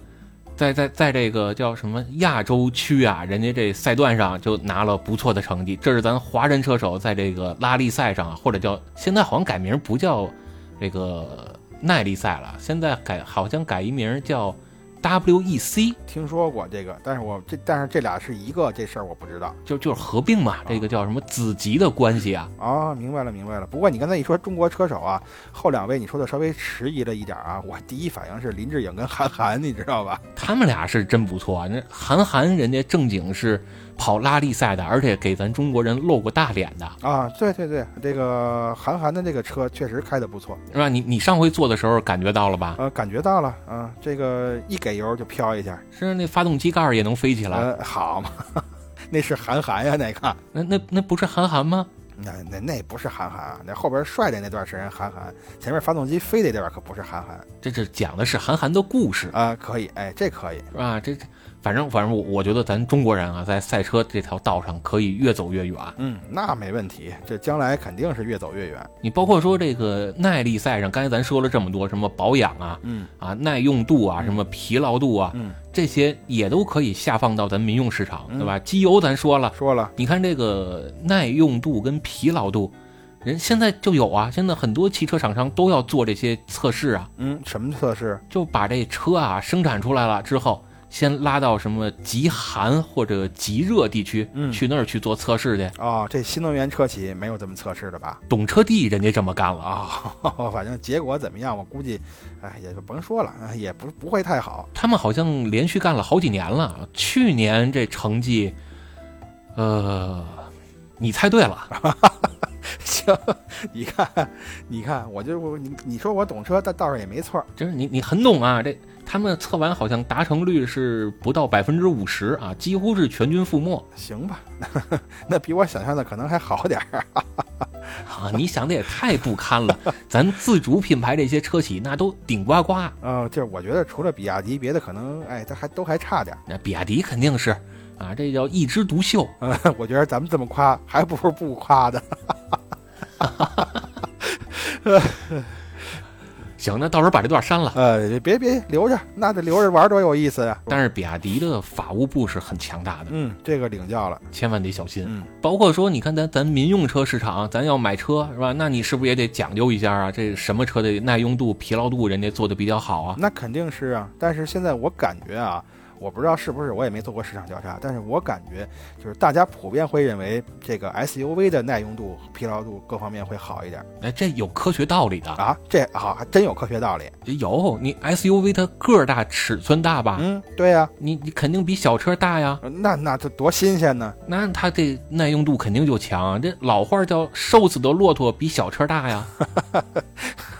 在在在这个叫什么亚洲区啊，人家这赛段上就拿了不错的成绩。这是咱华人车手在这个拉力赛上，或者叫现在好像改名不叫这个耐力赛了，现在改好像改一名叫 WEC，听说过这个，但是我这但是这俩是一个，这事儿我不知道。就就是合并嘛，这个叫什么子集的关系啊？啊，明白了明白了。不过你刚才一说中国车手啊，后两位你说的稍微迟疑了一点啊，我第一反应是林志颖跟韩寒，你知道吧？他们俩是真不错啊，那韩寒人家正经是。跑拉力赛的，而且给咱中国人露过大脸的啊！对对对，这个韩寒的这个车确实开的不错，是吧？你你上回坐的时候感觉到了吧？呃，感觉到了啊，这个一给油就飘一下，是那发动机盖也能飞起来。呃，好嘛，<laughs> 那是韩寒呀，那个，那那那不是韩寒吗？那那那不是韩寒啊，那后边帅的那段是人韩寒，前面发动机飞的那段可不是韩寒。这这讲的是韩寒的故事啊，可以，哎，这可以，是吧？这。反正反正我我觉得咱中国人啊，在赛车这条道上可以越走越远。嗯，那没问题，这将来肯定是越走越远。你包括说这个耐力赛上，刚才咱说了这么多，什么保养啊，嗯啊耐用度啊，什么疲劳度啊，嗯，这些也都可以下放到咱民用市场，对吧？机油咱说了说了，你看这个耐用度跟疲劳度，人现在就有啊，现在很多汽车厂商都要做这些测试啊。嗯，什么测试？就把这车啊生产出来了之后。先拉到什么极寒或者极热地区，去那儿去做测试去。哦，这新能源车企没有这么测试的吧？懂车帝人家这么干了啊。<laughs> 反正结果怎么样，我估计，哎，也就甭说了，也不不会太好。他们好像连续干了好几年了，去年这成绩，呃，你猜对了。<laughs> <laughs> 行，你看，你看，我就我你你说我懂车，但倒是也没错，就是你你很懂啊。这他们测完好像达成率是不到百分之五十啊，几乎是全军覆没。行吧，<laughs> 那比我想象的可能还好点儿。<laughs> 啊，你想的也太不堪了。咱自主品牌这些车企那都顶呱呱。啊，就是我觉得除了比亚迪，别的可能哎，它还都还差点。那比亚迪肯定是啊，这叫一枝独秀。嗯，我觉得咱们这么夸，还不如不夸的。<laughs> 行，那到时候把这段删了。呃，别别留着，那得留着玩多有意思呀。但是比亚迪的法务部是很强大的，嗯，这个领教了，千万得小心。嗯，包括说，你看咱咱民用车市场，咱要买车是吧？那你是不是也得讲究一下啊？这什么车的耐用度、疲劳度，人家做的比较好啊？那肯定是啊。但是现在我感觉啊。我不知道是不是，我也没做过市场调查，但是我感觉就是大家普遍会认为这个 SUV 的耐用度、疲劳度各方面会好一点。哎，这有科学道理的啊！这啊，还真有科学道理。有你 SUV 它个儿大，尺寸大吧？嗯，对呀，你你肯定比小车大呀。那那这多新鲜呢？那它这耐用度肯定就强。这老话叫“瘦死的骆驼比小车大”呀。<laughs>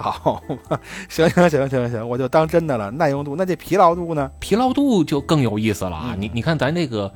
<laughs> 好嘛，行行行行行，我就当真的了。耐用度，那这疲劳度呢？疲劳度就更有意思了啊！你你看咱这个。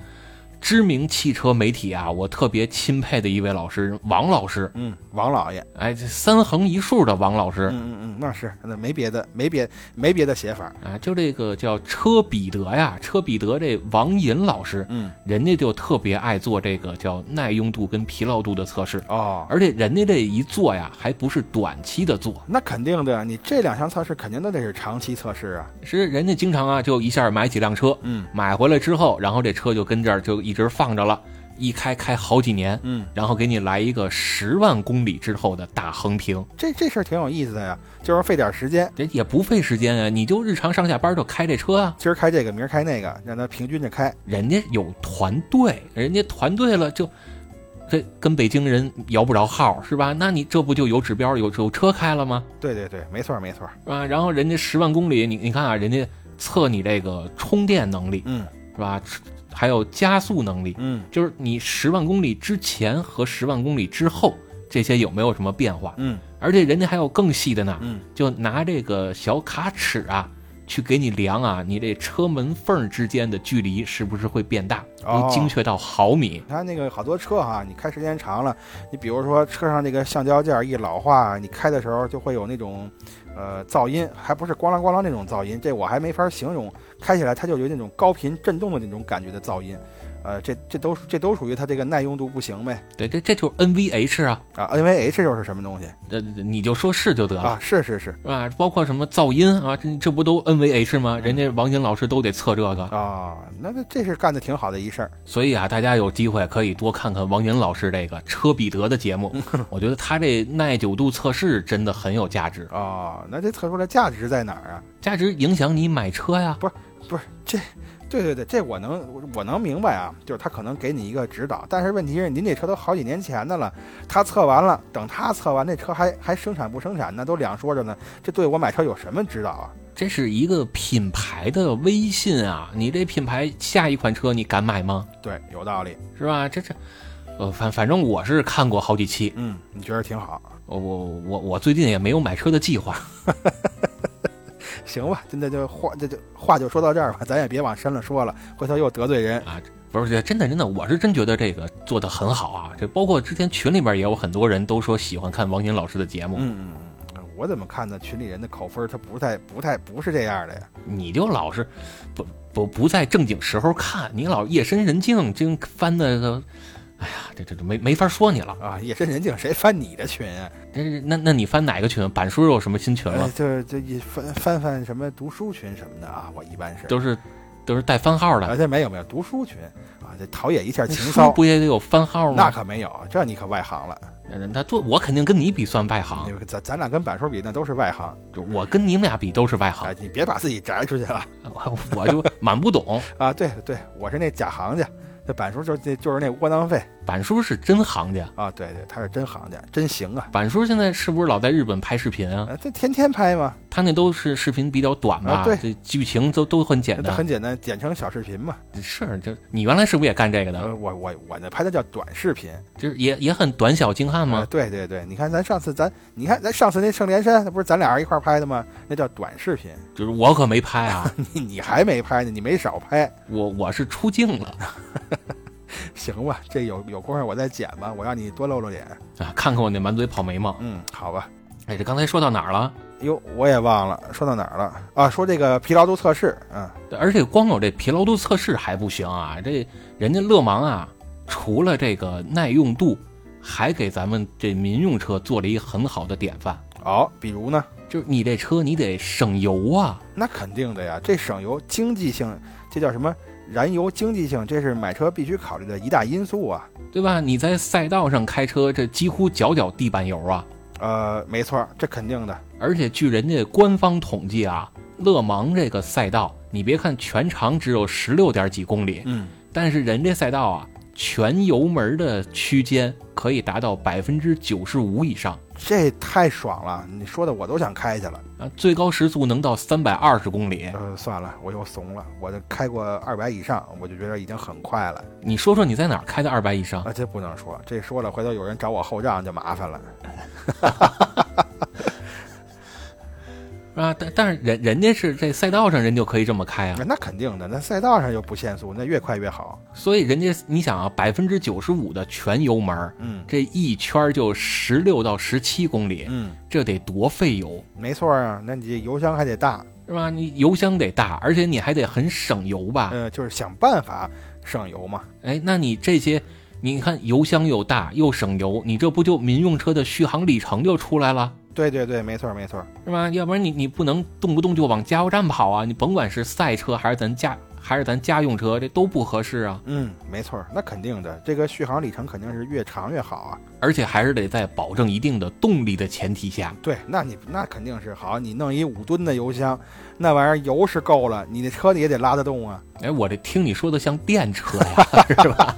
知名汽车媒体啊，我特别钦佩的一位老师王老师，嗯，王老爷，哎，这三横一竖的王老师，嗯嗯嗯，那是那没别的，没别没别的写法。啊，就这个叫车彼得呀，车彼得这王银老师，嗯，人家就特别爱做这个叫耐用度跟疲劳度的测试。哦，而且人家这一做呀，还不是短期的做，那肯定的，你这两项测试肯定都得是长期测试啊，是人家经常啊，就一下买几辆车，嗯，买回来之后，然后这车就跟这儿就一。一直放着了，一开开好几年，嗯，然后给你来一个十万公里之后的大横屏，这这事儿挺有意思的呀，就是费点时间，这也不费时间啊，你就日常上下班就开这车啊，今儿开这个，明儿开那个，让他平均着开。人家有团队，人家团队了就，这跟北京人摇不着号是吧？那你这不就有指标，有有车开了吗？对对对，没错没错，是吧？然后人家十万公里，你你看啊，人家测你这个充电能力，嗯，是吧？还有加速能力，嗯，就是你十万公里之前和十万公里之后这些有没有什么变化？嗯，而且人家还有更细的呢，嗯，就拿这个小卡尺啊，去给你量啊，你这车门缝之间的距离是不是会变大？哦，精确到毫米。它那个好多车哈，你开时间长了，你比如说车上那个橡胶件一老化，你开的时候就会有那种。呃，噪音还不是咣啷咣啷那种噪音，这我还没法形容。开起来它就有那种高频震动的那种感觉的噪音，呃，这这都这都属于它这个耐用度不行呗。对，这这就是 NVH 啊，啊，NVH 又是什么东西呃你就说是就得了。啊？是是是啊？包括什么噪音啊，这这不都 NVH 吗？人家王晶老师都得测这个，啊，那那这是干的挺好的一事儿。所以啊，大家有机会可以多看看王晶老师这个车彼得的节目，<laughs> 我觉得他这耐久度测试真的很有价值，啊，那这测出来价值在哪儿啊？价值影响你买车呀。不是不是这，对对对，这我能我我能明白啊，就是他可能给你一个指导，但是问题是您这车都好几年前的了，他测完了，等他测完那车还还生产不生产呢，都两说着呢，这对我买车有什么指导啊？这是一个品牌的威信啊！你这品牌下一款车你敢买吗？对，有道理。是吧？这这，呃，反反正我是看过好几期，嗯，你觉得挺好？我我我我最近也没有买车的计划。<laughs> 行吧，真的就话这就话就说到这儿吧，咱也别往深了说了，回头又得罪人啊。不是，真的真的，我是真觉得这个做的很好啊！这包括之前群里边也有很多人都说喜欢看王宁老师的节目，嗯嗯嗯，我怎么看呢？群里人的口风他不太不太不是这样的呀。你就老是不不不在正经时候看，你老夜深人静净翻的个，哎呀，这这这没没法说你了。啊，夜深人静谁翻你的群啊？这是那那你翻哪个群？板叔有什么新群了？呃就就一翻翻翻什么读书群什么的啊，我一般是。都是都是带番号的。而且没有没有读书群啊，这陶冶一下情书操。不也得有番号那吗？可没有，这你可外行了。那那做我肯定跟你比算外行，你咱咱俩跟板叔比，那都是外行。就我跟你们俩比都是外行啊，，你别把自己摘出去了 <laughs> 我我就满不懂。啊！对对，我是那假行家，这板叔就那就是那窝囊废板叔是真行家，啊！对对，他是真行家，真行啊！板叔现在是不是老在日本拍视频啊？啊，这天天拍嘛，他那都是视频比较短嘛？啊对这剧情都都很简单。很简单，剪成小视频嘛。是，就你原来是不是也干这个的？呃，我我我那拍的叫短视频就是也也很短小精悍啊吗？对对对，你看咱上次咱，你看咱上次那圣莲山，那不是咱俩人一块儿拍的吗？那叫短视频。就是我可没拍啊，<laughs> 你你还没拍呢，你没少拍。我我是出镜了 <laughs> <laughs> 行吧，这有有功夫我再剪吧，我让你多露露脸。啊，看看我那满嘴跑眉毛。嗯，好吧。哎，这刚才说到哪儿了？哟，我也忘了说到哪儿了啊？说这个疲劳度测试，嗯，而且光有这疲劳度测试还不行啊，这人家勒芒啊，除了这个耐用度，还给咱们这民用车做了一个很好的典范。哦，比如呢？就是你这车你得省油啊，那肯定的呀，这省油经济性，这叫什么？燃油经济性，这是买车必须考虑的一大因素啊。对吧？你在赛道上开车，这几乎脚脚地板油啊。呃，没错，这肯定的。而且据人家官方统计啊，勒芒这个赛道，你别看全长只有十六点几公里，嗯，但是人这赛道啊，全油门的区间可以达到百分之九十五以上这太爽了，你说的我都想开去了。啊，最高时速能到三百二十公里。呃，算了，我又怂了，我这开过二百以上，我就觉得已经很快了。你说说你在哪儿开的二百以上？啊，这不能说，这说了回头有人找我后账就麻烦了。<laughs> 啊，但但是人人家是这赛道上人就可以这么开啊，那肯定的，那赛道上又不限速，那越快越好。所以人家你想啊，百分之九十五的全油门，嗯这一圈就十六到十七公里，嗯，这得多费油，没错啊，那你这油箱还得大，是吧？你油箱得大，而且你还得很省油吧？呃，就是想办法省油嘛。哎，那你这些，你看油箱又大又省油，你这不就民用车的续航里程就出来了？对对对，没错没错。是吧？要不然你你不能动不动就往加油站跑啊！你甭管是赛车还是咱家还是咱家用车，这都不合适啊！嗯，没错，那肯定的，这个续航里程肯定是越长越好啊。而且还是得在保证一定的动力的前提下。对，那你那肯定是好，你弄一五吨的油箱，那玩意儿油是够了，你那车你也得拉得动啊。哎，我这听你说的像电车呀，<laughs> 是吧？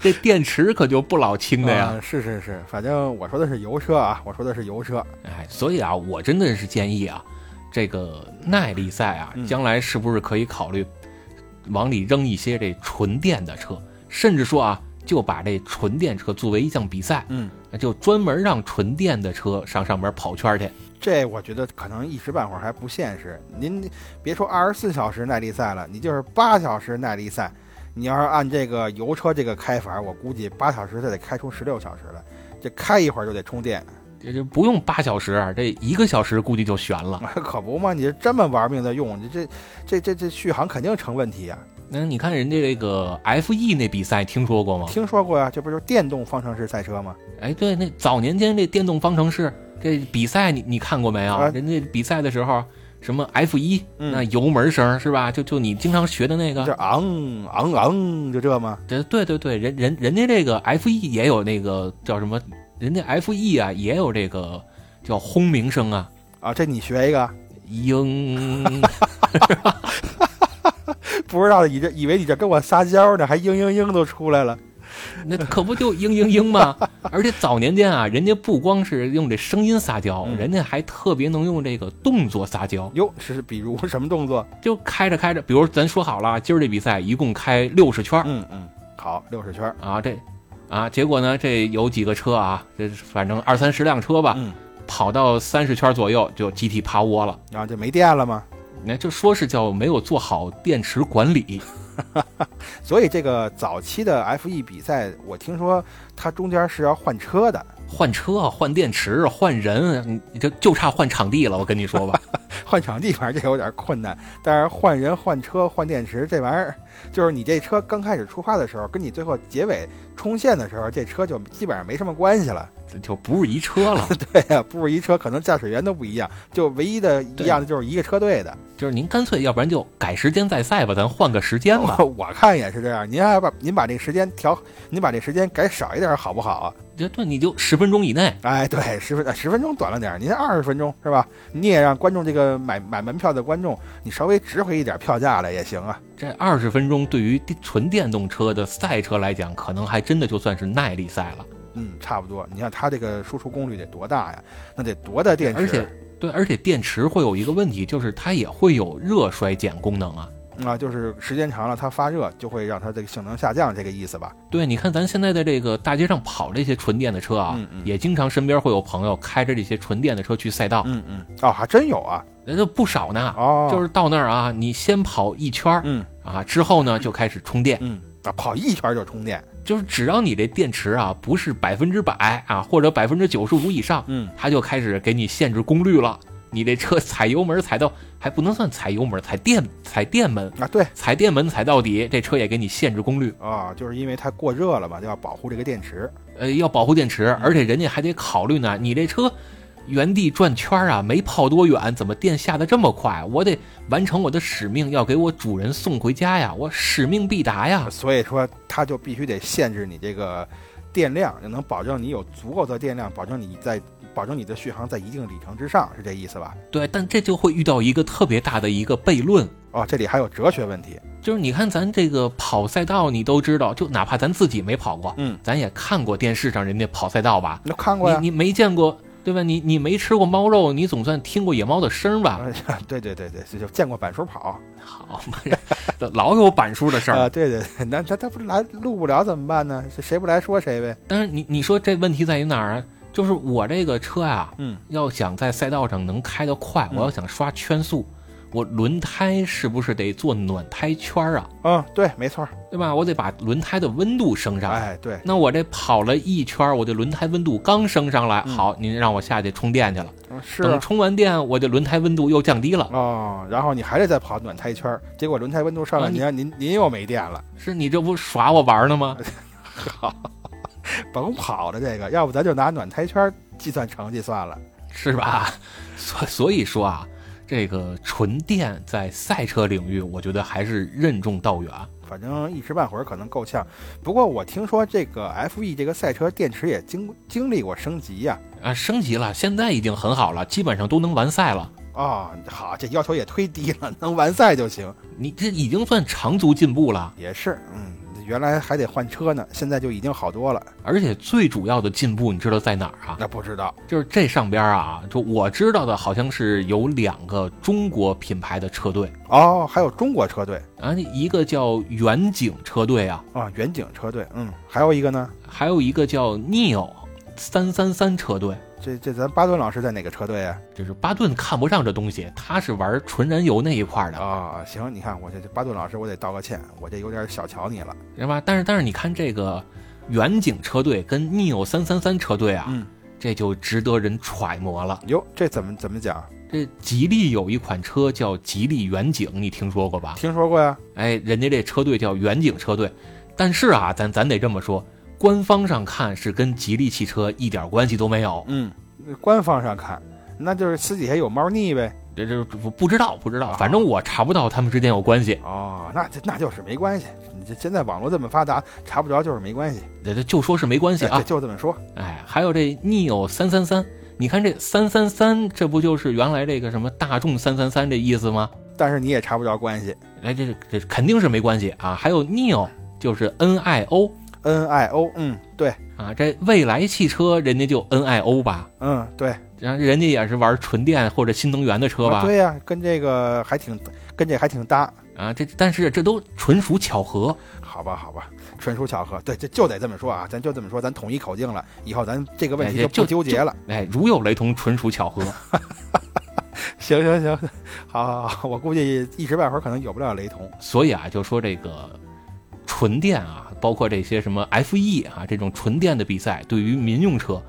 这电池可就不老轻的呀。啊是是是，反正我说的是油车啊，我说的是油车。哎，所以啊，我真的是建议啊，这个耐力赛啊嗯，将来是不是可以考虑往里扔一些这纯电的车，甚至说啊，就把这纯电车作为一项比赛，嗯，就专门让纯电的车上上边跑圈去。这我觉得可能一时半会儿还不现实。您别说二十四小时耐力赛了，你就是八小时耐力赛，你要是按这个油车这个开法，我估计八小时它得开出十六小时来，这开一会儿就得充电，这就不用八小时，啊这一个小时估计就悬了。<laughs> 可不嘛？你这么玩命的用，你这这这这续航肯定成问题啊、那你看人家这个 F E 那比赛听说过吗？听说过呀，这不就是电动方程式赛车吗？哎，对，那早年间这电动方程式这比赛你你看过没有？啊人家比赛的时候，什么 F 一、嗯那油门声是吧？就就你经常学的那这个，昂昂昂，就这吗？对对对对，人人人家这个 F 一也有那个叫什么？人家 F 一啊也有这个叫轰鸣声啊，啊，这你学一个，嘤，<laughs> 不知道以这以为你这跟我撒娇呢，还嘤嘤嘤都出来了。那可不就嘤嘤嘤吗？<laughs> 而且早年间啊，人家不光是用这声音撒娇，嗯人家还特别能用这个动作撒娇。哟，是比如什么动作？<laughs> 就开着开着，比如咱说好了，今儿这比赛一共开六十圈儿嗯嗯，好，六十圈儿。啊，这啊，结果呢，这有几个车啊，这反正二三十辆车吧，嗯，跑到三十圈左右就集体趴窝了。然后就没电了吗？那就说是叫没有做好电池管理，<laughs> 所以这个早期的 F1 比赛，我听说它中间是要换车的，换车、换电池、换人，你你这就差换场地了。我跟你说吧，<laughs> 换场地反正这有点困难，但是换人、换车、换电池这玩意儿，就是你这车刚开始出发的时候，跟你最后结尾冲线的时候，这车就基本上没什么关系了。这就不是一车了。<laughs> 对呀、不是一车，可能驾驶员都不一样，就唯一的一样的就是一个车队的。<laughs> 就是您干脆要不然就改时间再赛吧，咱换个时间吧。我我看也是这样，您还把您把这个时间调，您把这时间改少一点好不好啊？这对你就十分钟以内，哎，对，十分十分钟短了点，您二十分钟是吧？你也让观众这个买买门票的观众，你稍微值回一点票价来也行啊。这二十分钟对于电纯电动车的赛车来讲，可能还真的就算是耐力赛了。嗯，差不多。你看它这个输出功率得多大呀？那得多大电池？而且对，而且电池会有一个问题，就是它也会有热衰减功能啊。啊，就是时间长了它发热，就会让它这个性能下降，这个意思吧？对，你看咱现在的这个大街上跑这些纯电的车啊，嗯嗯也经常身边会有朋友开着这些纯电的车去赛道，嗯嗯，哦，还真有啊。那就不少呢。哦，就是到那儿啊，你先跑一圈儿嗯啊，之后呢就开始充电，嗯啊，跑一圈就充电。就是只要你这电池啊不是百分之百啊，或者百分之九十五以上，嗯，它就开始给你限制功率了。你这车踩油门踩到还不能算踩油门，踩电踩电门，啊，对。踩电门踩到底，这车也给你限制功率。啊、就是因为它过热了嘛，就要保护这个电池。呃，要保护电池，而且人家还得考虑呢，你这车原地转圈儿啊，没跑多远，怎么电下的这么快？我得完成我的使命，要给我主人送回家呀，我使命必达呀。所以说，它就必须得限制你这个电量，能保证你有足够的电量，保证你在保证你的续航在一定里程之上，是这意思吧？对，但这就会遇到一个特别大的一个悖论，哦，这里还有哲学问题。就是你看咱这个跑赛道，你都知道，就哪怕咱自己没跑过，嗯，咱也看过电视上人家跑赛道吧？那看过呀。你你没见过，对吧？你你没吃过猫肉，你总算听过野猫的声吧？哎 <laughs> 对对对对，就见过板书跑好嘛，老有板书的事儿。啊、对对对，<laughs> 那他他不来录不了怎么办呢？是谁不来说谁呗。但是你你说这问题在于哪儿啊？就是我这个车啊、嗯，要想在赛道上能开得快，嗯我要想刷圈速，我轮胎是不是得做暖胎圈儿啊？嗯，对，没错。对吧？我得把轮胎的温度升上来。哎，对，那我这跑了一圈儿，我这轮胎温度刚升上来，嗯好，您让我下去充电去了。嗯是等啊。充完电，我这轮胎温度又降低了。哦，然后你还得再跑暖胎圈儿，结果轮胎温度上来，您看您您又没电了，是你这不耍我玩儿呢吗？<laughs> 好甭跑了这个，要不咱就拿暖胎圈儿计算成绩算了。是吧？所 <laughs> 所以说啊，这个纯电在赛车领域，我觉得还是任重道远。反正一时半会儿可能够呛。不过我听说这个 F E 这个赛车电池也经经历过升级呀、啊，升级了，现在已经很好了，基本上都能完赛了。啊。好，这要求也忒低了，能完赛就行。你这已经算长足进步了，也是，嗯，原来还得换车呢，现在就已经好多了。而且最主要的进步，你知道在哪儿啊？那不知道就是这上边啊，就我知道的，好像是有两个中国品牌的车队哦，还有中国车队啊，一个叫远景车队啊，啊，远景车队，嗯，还有一个呢，还有一个叫 Neo 三三三车队。这这咱巴顿老师在哪个车队啊？就是巴顿看不上这东西，他是玩纯燃油那一块的，啊，行，你看我这这巴顿老师，我得道个歉，我这有点小瞧你了。是吧？但是但是你看这个远景车队跟 Neo 三三三车队啊，嗯，这就值得人揣摩了。哟，这怎么怎么讲？这吉利有一款车叫吉利远景，你听说过吧？听说过呀。哎，人家这车队叫远景车队，但是啊，咱咱得这么说，官方上看是跟吉利汽车一点关系都没有。嗯，官方上看，那就是私底下有猫腻呗。这这不不知道不知道，反正我查不到他们之间有关系。哦，那这那就是没关系。你这现在网络这么发达，查不着就是没关系。这这就说是没关系啊，就这么说。哎，还有这 neo 三三三。你看这三三三，这不就是原来这个什么大众三三三这意思吗？但是你也查不着关系，哎，这这肯定是没关系啊。还有 neo 就是 N I O，N I O，嗯，对啊，这未来汽车人家就 N I O 吧？嗯，对，然后人家也是玩纯电或者新能源的车吧？对呀，跟这个还挺跟这还挺搭啊。这但是这都纯属巧合。好吧，好吧，纯属巧合。对，这就得这么说啊，咱就这么说，咱统一口径了。以后咱这个问题就不纠结了。哎，如有雷同，纯属巧合。<laughs> 行行行，好好好，我估计一时半会儿可能有不了雷同。所以啊，就说这个纯电啊，包括这些什么 F E 啊这种纯电的比赛，对于民用车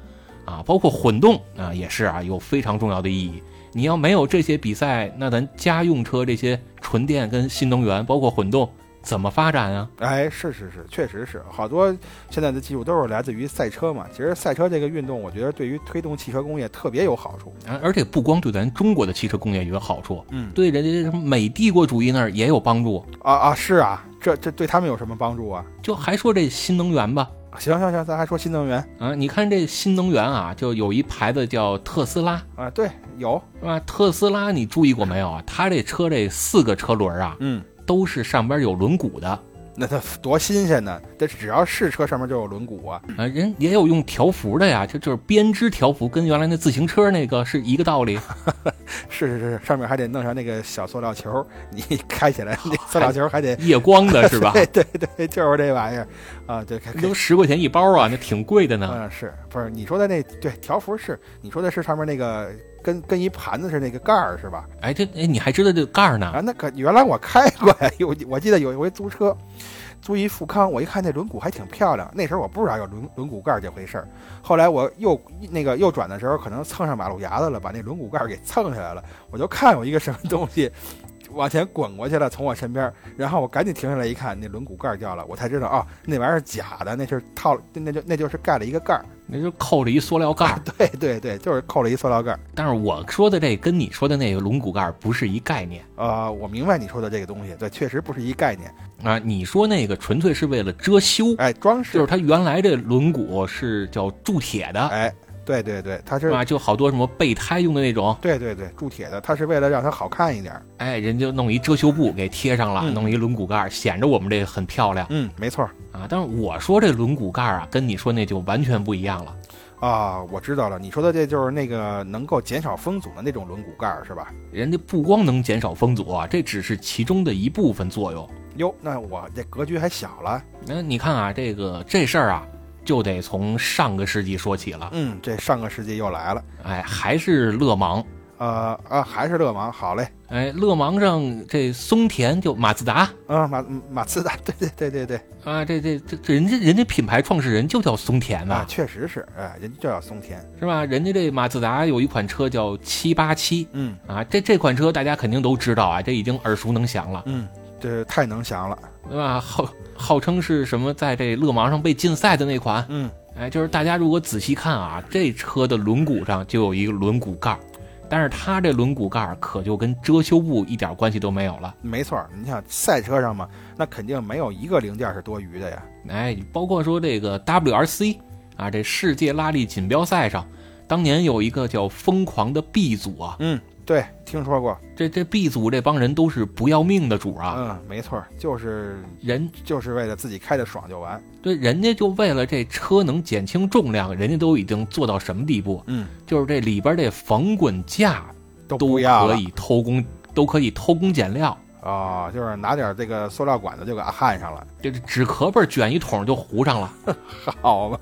啊，包括混动啊，也是啊有非常重要的意义。你要没有这些比赛，那咱家用车这些纯电跟新能源，包括混动。怎么发展啊？哎，是是是，确实是好多现在的技术都是来自于赛车嘛。其实赛车这个运动，我觉得对于推动汽车工业特别有好处啊，而且不光对咱中国的汽车工业有好处，嗯，对人家什么美帝国主义那儿也有帮助啊啊，是啊，这这对他们有什么帮助啊？就还说这新能源吧，行行行，咱还说新能源啊。你看这新能源啊，就有一牌子叫特斯拉啊，对，有是吧？特斯拉你注意过没有啊？它这车这四个车轮啊，嗯。都是上边有轮毂的，那它多新鲜呢！这只要是车上面就有轮毂啊！啊，人也有用条幅的呀，就就是编织条幅，跟原来那自行车那个是一个道理。<laughs> 是是是，上面还得弄上那个小塑料球，你开起来那塑料球还得 <laughs> 夜光的是吧？<laughs> 对对对，就是这玩意儿啊！对，都十块钱一包啊，那挺贵的呢。嗯，是不是？你说的那对条幅是？你说的是上面那个？跟跟一盘子似的那个盖儿是吧？哎，这哎，你还知道这个盖儿呢？啊，那可原来我开过呀，有我记得有一回租车，租一富康，我一看那轮毂还挺漂亮。那时候我不知道有轮轮毂盖这回事儿，后来我又那个右转的时候，可能蹭上马路牙子了，把那轮毂盖给蹭下来了。我就看有一个什么东西往前滚过去了，从我身边，然后我赶紧停下来一看，那轮毂盖掉了，我才知道啊，那玩意儿是假的，那是套，那就那就是盖了一个盖儿。那就扣了一塑料盖儿，<laughs> 对对对，就是扣了一塑料盖儿。但是我说的这跟你说的那个轮毂盖儿不是一概念啊。我明白你说的这个东西，对，确实不是一概念啊。你说那个纯粹是为了遮羞，哎，装饰，就是它原来这轮毂是叫铸铁的，哎。对对对，它是啊，就好多什么备胎用的那种。对对对，铸铁的，它是为了让它好看一点。哎，人就弄一遮羞布给贴上了，弄一轮毂盖，显着我们这很漂亮。嗯，没错啊。但是我说这轮毂盖啊，跟你说那就完全不一样了。啊，我知道了，你说的这就是那个能够减少风阻的那种轮毂盖，是吧？人家不光能减少风阻啊，这只是其中的一部分作用。哟，那我这格局还小了。那你看啊，这个这事儿啊。就得从上个世纪说起了。嗯，这上个世纪又来了。哎，还是勒芒。呃啊，还是勒芒。好嘞。哎，勒芒上这松田就马自达。啊，马马自达。对对对对对。啊，这这这这人家人家品牌创始人就叫松田啊。确实是，哎，人家就叫松田，是吧？人家这马自达有一款车叫七八七。嗯。啊，这这款车大家肯定都知道啊，这已经耳熟能详了。嗯。这太能详了，对吧？号号称是什么，在这勒芒上被禁赛的那款。嗯，哎，就是大家如果仔细看啊，这车的轮毂上就有一个轮毂盖，但是它这轮毂盖可就跟遮羞布一点关系都没有了。没错，你想赛车上嘛，那肯定没有一个零件是多余的呀。哎，包括说这个 WRC 啊，这世界拉力锦标赛上，当年有一个叫疯狂的 B 组啊。嗯。对，听说过这这 B 组这帮人都是不要命的主啊！嗯，没错，就是人就是为了自己开的爽就完。对，人家就为了这车能减轻重量，人家都已经做到什么地步？嗯，就是这里边这防滚架都可以偷工，都可以偷工减料。啊，就是拿点这个塑料管子就给它焊上了，这纸壳儿卷一桶就糊上了，<laughs> 好吧？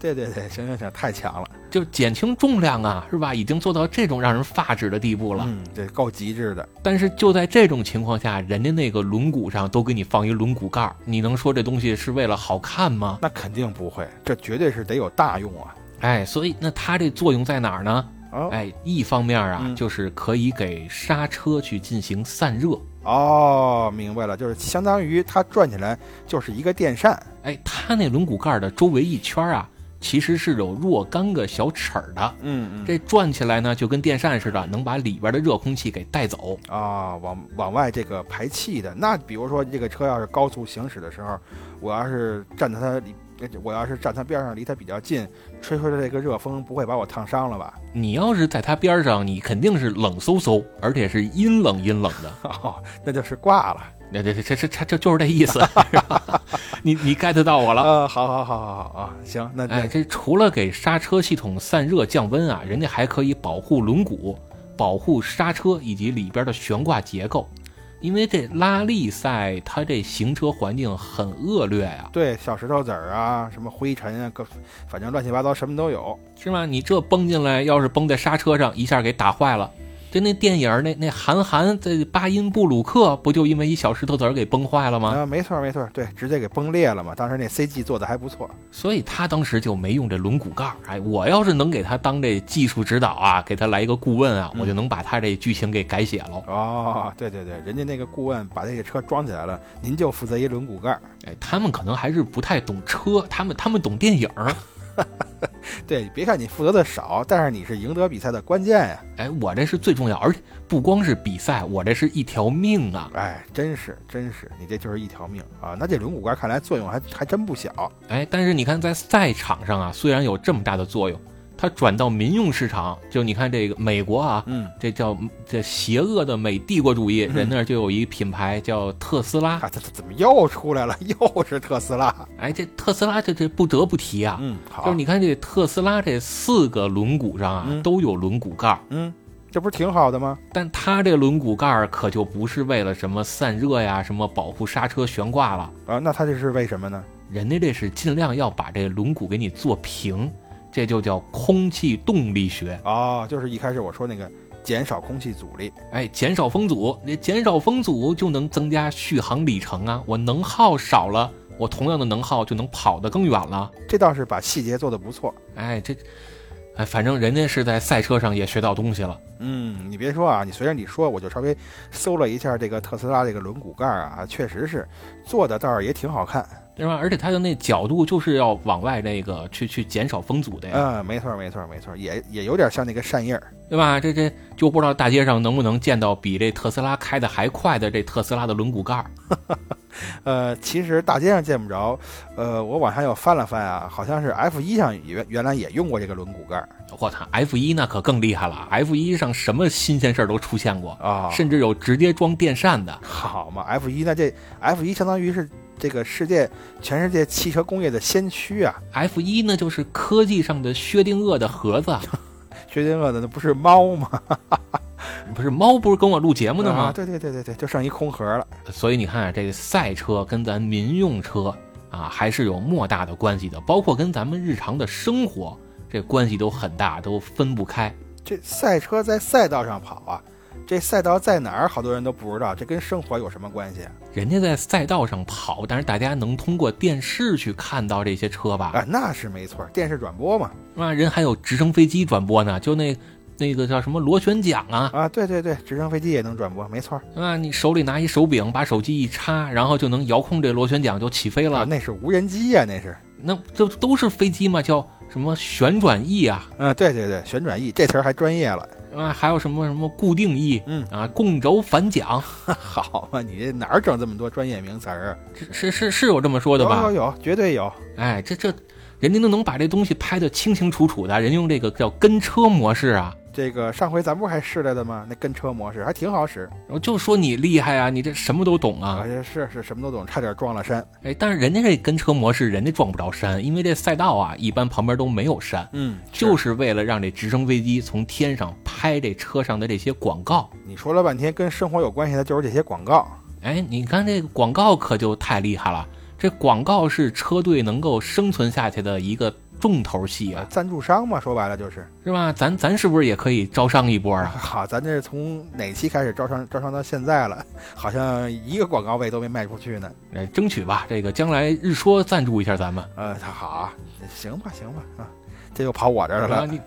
对对对，行行行，太强了，就减轻重量啊，是吧？已经做到这种让人发指的地步了，嗯，这够极致的。但是就在这种情况下，人家那个轮毂上都给你放一轮毂盖儿，你能说这东西是为了好看吗？那肯定不会，这绝对是得有大用啊！哎，所以那它这作用在哪儿呢？哦哎，一方面啊，嗯就是可以给刹车去进行散热。哦，明白了，就是相当于它转起来就是一个电扇。哎，它那轮毂盖的周围一圈啊，其实是有若干个小齿儿的。嗯嗯，这转起来呢，就跟电扇似的，能把里边的热空气给带走。啊，往往外这个排气的。那比如说这个车要是高速行驶的时候，我要是站在它离，我要是站它边上，离它比较近，吹出来这个热风不会把我烫伤了吧？<laughs> 你要是在它边上，你肯定是冷飕飕，而且是阴冷阴冷的。哦，那就是挂了。那这这这这这就是这意思？<laughs> 你你 get 到我了。啊，好好好好好啊，行，那哎，那这除了给刹车系统散热降温啊，人家还可以保护轮毂、保护刹车以及里边的悬挂结构。因为这拉力赛它这行车环境很恶劣呀、对小石头子儿啊，什么灰尘啊，各反正乱七八糟什么都有。是吧？你这崩进来，要是崩在刹车上，一下给打坏了。就那电影儿那那韩寒在巴音布鲁克不就因为一小石头子儿给崩坏了吗？啊，没错没错，对，直接给崩裂了嘛。当时那 CG 做的还不错。所以他当时就没用这轮毂盖儿。哎，我要是能给他当这技术指导啊，给他来一个顾问啊，嗯我就能把他这剧情给改写了。哦，对对对，人家那个顾问把这个车装起来了，您就负责一轮毂盖儿。哎，他们可能还是不太懂车，他们他们懂电影儿。<laughs> <laughs> 对，别看你负责的少，但是你是赢得比赛的关键呀。哎，我这是最重要，而且不光是比赛，我这是一条命啊！哎，真是真是，你这就是一条命啊！那这轮骨盖看来作用还还真不小。哎，但是你看在赛场上啊，虽然有这么大的作用，它转到民用市场，就你看这个美国啊，嗯，这叫这邪恶的美帝国主义，嗯人那儿就有一品牌叫特斯拉。啊，这这怎么又出来了？<laughs> 又是特斯拉。哎，这特斯拉这这不得不提啊，嗯，好，就是你看这特斯拉这四个轮毂上啊、嗯都有轮毂盖儿，嗯，这不是挺好的吗？但它这轮毂盖儿可就不是为了什么散热呀、什么保护刹车悬挂了，啊，那它这是为什么呢？人家这是尽量要把这轮毂给你做平，这就叫空气动力学。哦，就是一开始我说那个减少空气阻力。哎，减少风阻，你减少风阻就能增加续航里程啊！我能耗少了，我同样的能耗就能跑得更远了。这倒是把细节做得不错。哎，这，哎，反正人家是在赛车上也学到东西了。嗯，你别说啊，你随着你说，我就稍微搜了一下这个特斯拉这个轮毂盖啊，确实是做的倒是也挺好看。对吧？而且它的那角度就是要往外那个去去减少风阻的呀，嗯，没错没错没错，也也有点像那个扇叶儿。对吧？这这就不知道大街上能不能见到比这特斯拉开的还快的这特斯拉的轮毂盖儿。<laughs> 呃，其实大街上见不着，呃，我往上又翻了翻啊，好像是 F 一上原原来也用过这个轮毂盖儿我操，F 一那可更厉害了，F 一上什么新鲜事儿都出现过，啊，甚至有直接装电扇的。好嘛，F 一那这 F 一相当于是这个世界全世界汽车工业的先驱啊，F 一呢，就是科技上的薛定谔的盒子，<laughs> 薛定谔的那不是猫吗？<laughs> 不是猫不是跟我录节目呢啊，吗？对对对对对，就剩一空盒了。所以你看，这个赛车跟咱民用车啊，还是有莫大的关系的，包括跟咱们日常的生活这关系都很大，都分不开。这赛车在赛道上跑啊，这赛道在哪儿，好多人都不知道，这跟生活有什么关系啊？人家在赛道上跑，但是大家能通过电视去看到这些车吧？啊，那是没错，电视转播嘛。啊，人还有直升飞机转播呢，就那那个叫什么螺旋桨啊，啊，对对对，直升飞机也能转播，没错。啊，你手里拿一手柄，把手机一插，然后就能遥控这螺旋桨就起飞了。啊，那是无人机呀、那是。那这都是飞机吗，叫什么旋转翼啊？嗯，对对对，旋转翼这词儿还专业了。啊，还有什么什么固定翼，嗯啊，共轴反桨，<laughs> 好嘛，你这哪儿整这么多专业名词儿啊？是是是有这么说的吧有有？有，绝对有。哎，这这，人家都能把这东西拍得清清楚楚的，人用这个叫跟车模式啊。这个上回咱不还试来的吗？那跟车模式还挺好使。我就说你厉害啊，你这什么都懂啊啊，。是是什么都懂，差点撞了山。哎，但是人家这跟车模式，人家撞不着山，因为这赛道啊，一般旁边都没有山，嗯，就是为了让这直升飞机从天上拍这车上的这些广告。你说了半天跟生活有关系的，就是这些广告。哎，你看这个广告可就太厉害了，这广告是车队能够生存下去的一个重头戏啊，赞助商嘛，说白了就是。是吧？咱咱是不是也可以招商一波啊？<laughs> 好，咱这是从哪期开始招商招商到现在了？好像一个广告位都没卖出去呢。哎，争取吧，这个将来日说赞助一下咱们。呃，他好啊，行吧，行吧，啊，这又跑我这儿来了。啊你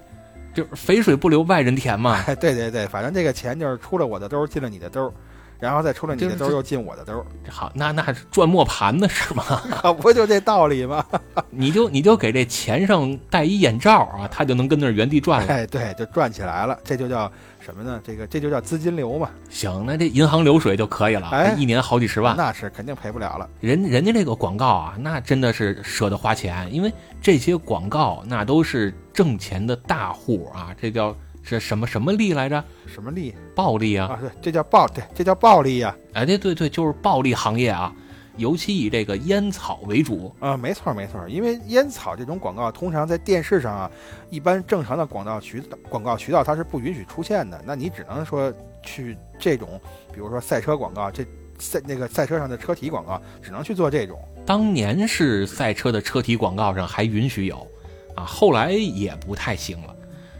就是肥水不流外人田嘛。<laughs> 哎，对对对，反正这个钱就是出了我的兜进了你的兜儿，然后再出了你的兜又进我的兜，好，那那是转磨盘的是吗？<laughs> 可不就这道理吗？<laughs> 你就你就给这钱上戴一眼罩啊，他就能跟那儿原地转了。哎，对，就转起来了，这就叫什么呢？这个这就叫资金流嘛。行，那这银行流水就可以了，哎一年好几十万。那是肯定赔不了了。人人家这个广告啊，那真的是舍得花钱，因为这些广告那都是挣钱的大户啊，这叫是什么什么力来着？什么力暴力啊！啊？对，这叫暴，对，这叫暴力呀、哎，对对对，就是暴力行业啊，尤其以这个烟草为主。啊。没错没错，因为烟草这种广告，通常在电视上啊，一般正常的广告渠广告渠道它是不允许出现的。那你只能说去这种，比如说赛车广告，这赛那个赛车上的车体广告，只能去做这种。当年是赛车的车体广告上还允许有，啊，后来也不太行了。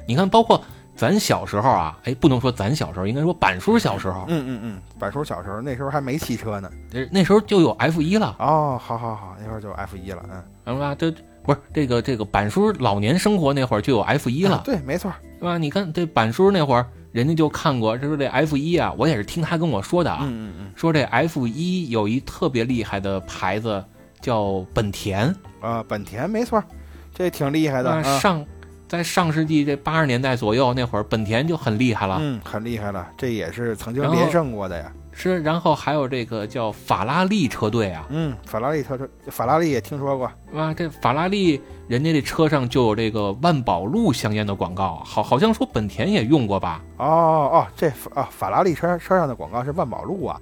你看，包括咱小时候啊，哎，不能说咱小时候，应该说板叔小时候，嗯嗯嗯，板叔小时候那时候还没汽车呢。呃那时候就有 F 一了，哦，好好好，那会儿就 F 一了，嗯，是吧？这不是这个这个板叔老年生活那会儿就有 F 一了啊，对，没错，是吧？你看这板叔那会儿，人家就看过，就是这 F 一啊，我也是听他跟我说的啊，嗯嗯嗯，说这 F 一有一特别厉害的牌子叫本田，啊，本田没错，这挺厉害的上在上世纪这八十年代左右那会儿，本田就很厉害了。嗯，很厉害了，这也是曾经连胜过的呀。是，然后还有这个叫法拉利车队啊，嗯，法拉利车车，法拉利也听说过。啊，这法拉利人家这车上就有这个万宝路香烟的广告，好，好像说本田也用过吧？哦哦，这法啊法拉利车车上的广告是万宝路啊。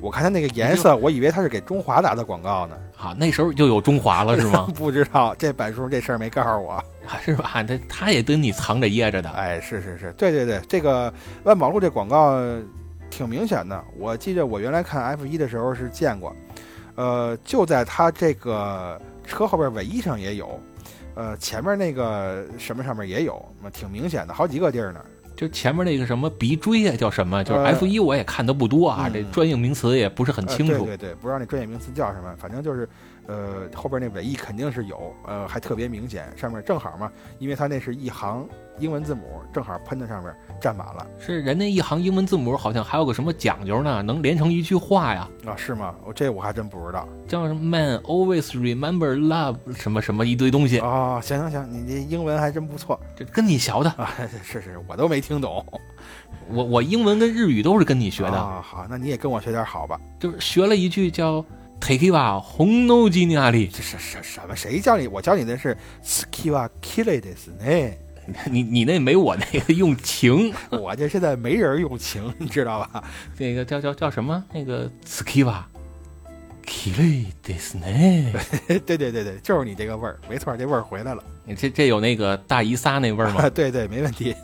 我看它那个颜色，我以为它是给中华打的广告呢。好，那时候就有中华了是吗？<laughs> 不知道这板叔这事儿没告诉我。啊，是吧？他他也跟你藏着掖着的。哎，是是是，对对对，这个万宝路这广告挺明显的。我记得我原来看 F 一的时候是见过，呃，就在他这个车后边尾翼上也有，呃，前面那个什么上面也有，挺明显的，好几个地儿呢。就前面那个什么鼻锥啊，叫什么？就是呃 F 一，我也看的不多啊，嗯这专业名词也不是很清楚。呃。对对对，不知道那专业名词叫什么，反正就是，呃，后边那尾翼肯定是有，呃，还特别明显，上面正好嘛，因为它那是一行英文字母，正好喷在上面占满了是人那一行英文字母好像还有个什么讲究呢？能连成一句话呀，啊，是吗？我这我还真不知道。叫什么 “Man always remember love” 什么什么一堆东西，哦，行行行，你这英文还真不错这跟你学的。啊！<laughs> 是是，我都没听懂我我英文跟日语都是跟你学的，啊。好，那你也跟我学点好吧？就是学了一句叫 “Takiwa hono j i n a r i 这是什什么？谁教你？我教你的是 “skiwa kile 的是呢。你你那没我那个用情，<laughs> 我这现在没人用情，你知道吧？<laughs> 那个叫叫叫什么？那个 “skiwa kile des 呢 <laughs> 对对对对，就是你这个味儿，没错，这味儿回来了。”？你这这有那个大姨仨那味儿吗？啊，对对，没问题。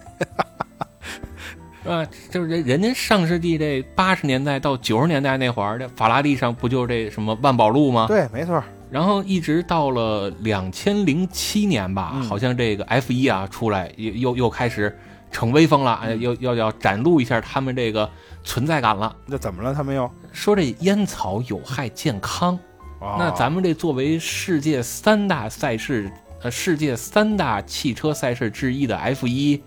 是吧？就是人人家上世纪这八十年代到九十年代那会儿，这法拉利上不就这什么万宝路吗？对，没错。然后一直到了两千零七年吧，嗯好像这个 F 一啊出来，又又又开始逞威风了，哎，又要要展露一下他们这个存在感了。那怎么了？他们又？说这烟草有害健康，哦那咱们这作为世界三大赛事，呃，世界三大汽车赛事之一的 F 一，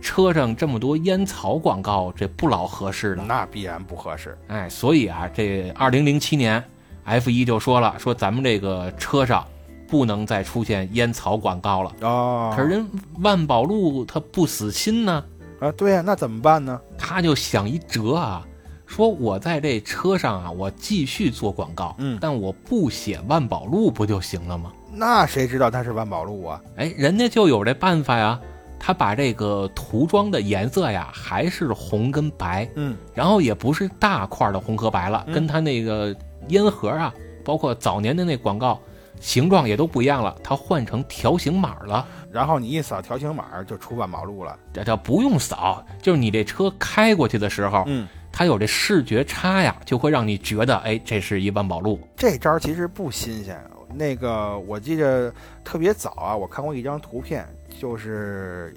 车上这么多烟草广告，这不老合适了。那必然不合适。哎，所以啊，这二零零七年，F 一就说了，说咱们这个车上不能再出现烟草广告了。哦，可是人万宝路他不死心呢，啊，对呀、那怎么办呢？他就想一辙啊，说我在这车上啊，我继续做广告，嗯但我不写万宝路不就行了吗？那谁知道他是万宝路啊？哎，人家就有这办法呀，他把这个涂装的颜色呀还是红跟白，嗯，然后也不是大块的红和白了，嗯跟他那个烟盒啊，包括早年的那广告形状也都不一样了，它换成条形码了。然后你一扫条形码就出万宝路了。这叫不用扫，就是你这车开过去的时候，嗯，它有这视觉差呀，就会让你觉得，哎，这是一万宝路。这招其实不新鲜。那个我记得特别早啊，我看过一张图片，就是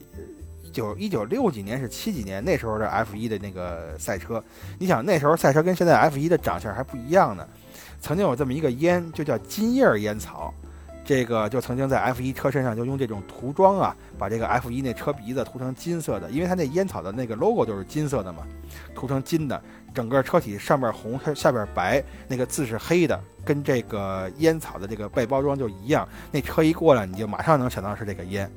一九一九六几年是七几年那时候的 F 一的那个赛车。你想那时候赛车跟现在 F 一的长相还不一样呢。曾经有这么一个烟，就叫金叶烟草。这个就曾经在 F 一车身上就用这种涂装啊，把这个 F 一那车鼻子涂成金色的，因为它那烟草的那个 logo 就是金色的嘛，涂成金的，整个车体上面红，它下边白，那个字是黑的，跟这个烟草的这个外包装就一样。那车一过来，你就马上能想到是这个烟。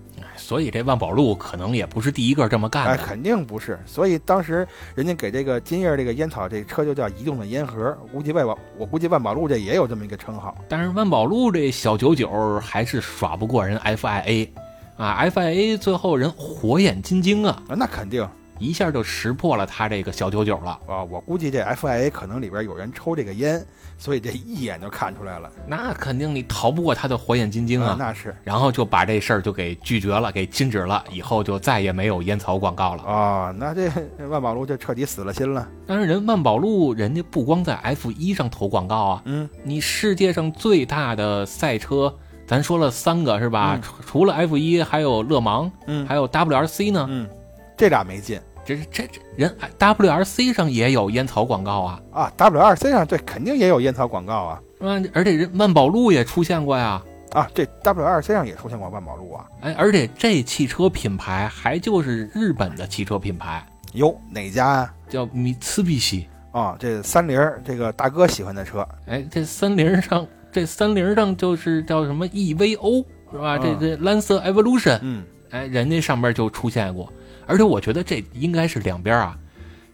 所以这万宝路可能也不是第一个这么干哎，的。肯定不是。所以当时人家给这个金叶这个烟草这车就叫移动的烟盒，估计万宝，我估计万宝路这也有这么一个称号。但是万宝路这小九九还是耍不过人 FIA 啊，FIA 最后人火眼金睛啊，啊，那肯定一下就识破了他这个小九九了。啊，我估计这 FIA 可能里边有人抽这个烟，所以这一眼就看出来了。那肯定你逃不过他的火眼金睛啊。那是然后就把这事儿就给拒绝了，给禁止了，以后就再也没有烟草广告了。啊，那这 <laughs> 万宝路就彻底死了心了。但是人万宝路人家不光在 F 一上投广告啊，嗯，你世界上最大的赛车，咱说了三个是吧？嗯除除了 F 一，还有勒芒，嗯还有 WRC 呢。嗯，这俩没进这是这这人 WRC 上也有烟草广告啊，啊。，WRC 上对肯定也有烟草广告啊。嗯？而且人万宝路也出现过呀。啊，这 WRC 上也出现过万宝路啊。哎，而且这汽车品牌还就是日本的汽车品牌，哟，哪家呀、叫米兹比西。啊？这三菱这个大哥喜欢的车。哎，这三菱上，这三菱上就是叫什么 EVO 是吧？这嗯这蓝色 Evolution，嗯，哎，人家上边就出现过，而且我觉得这应该是两边啊，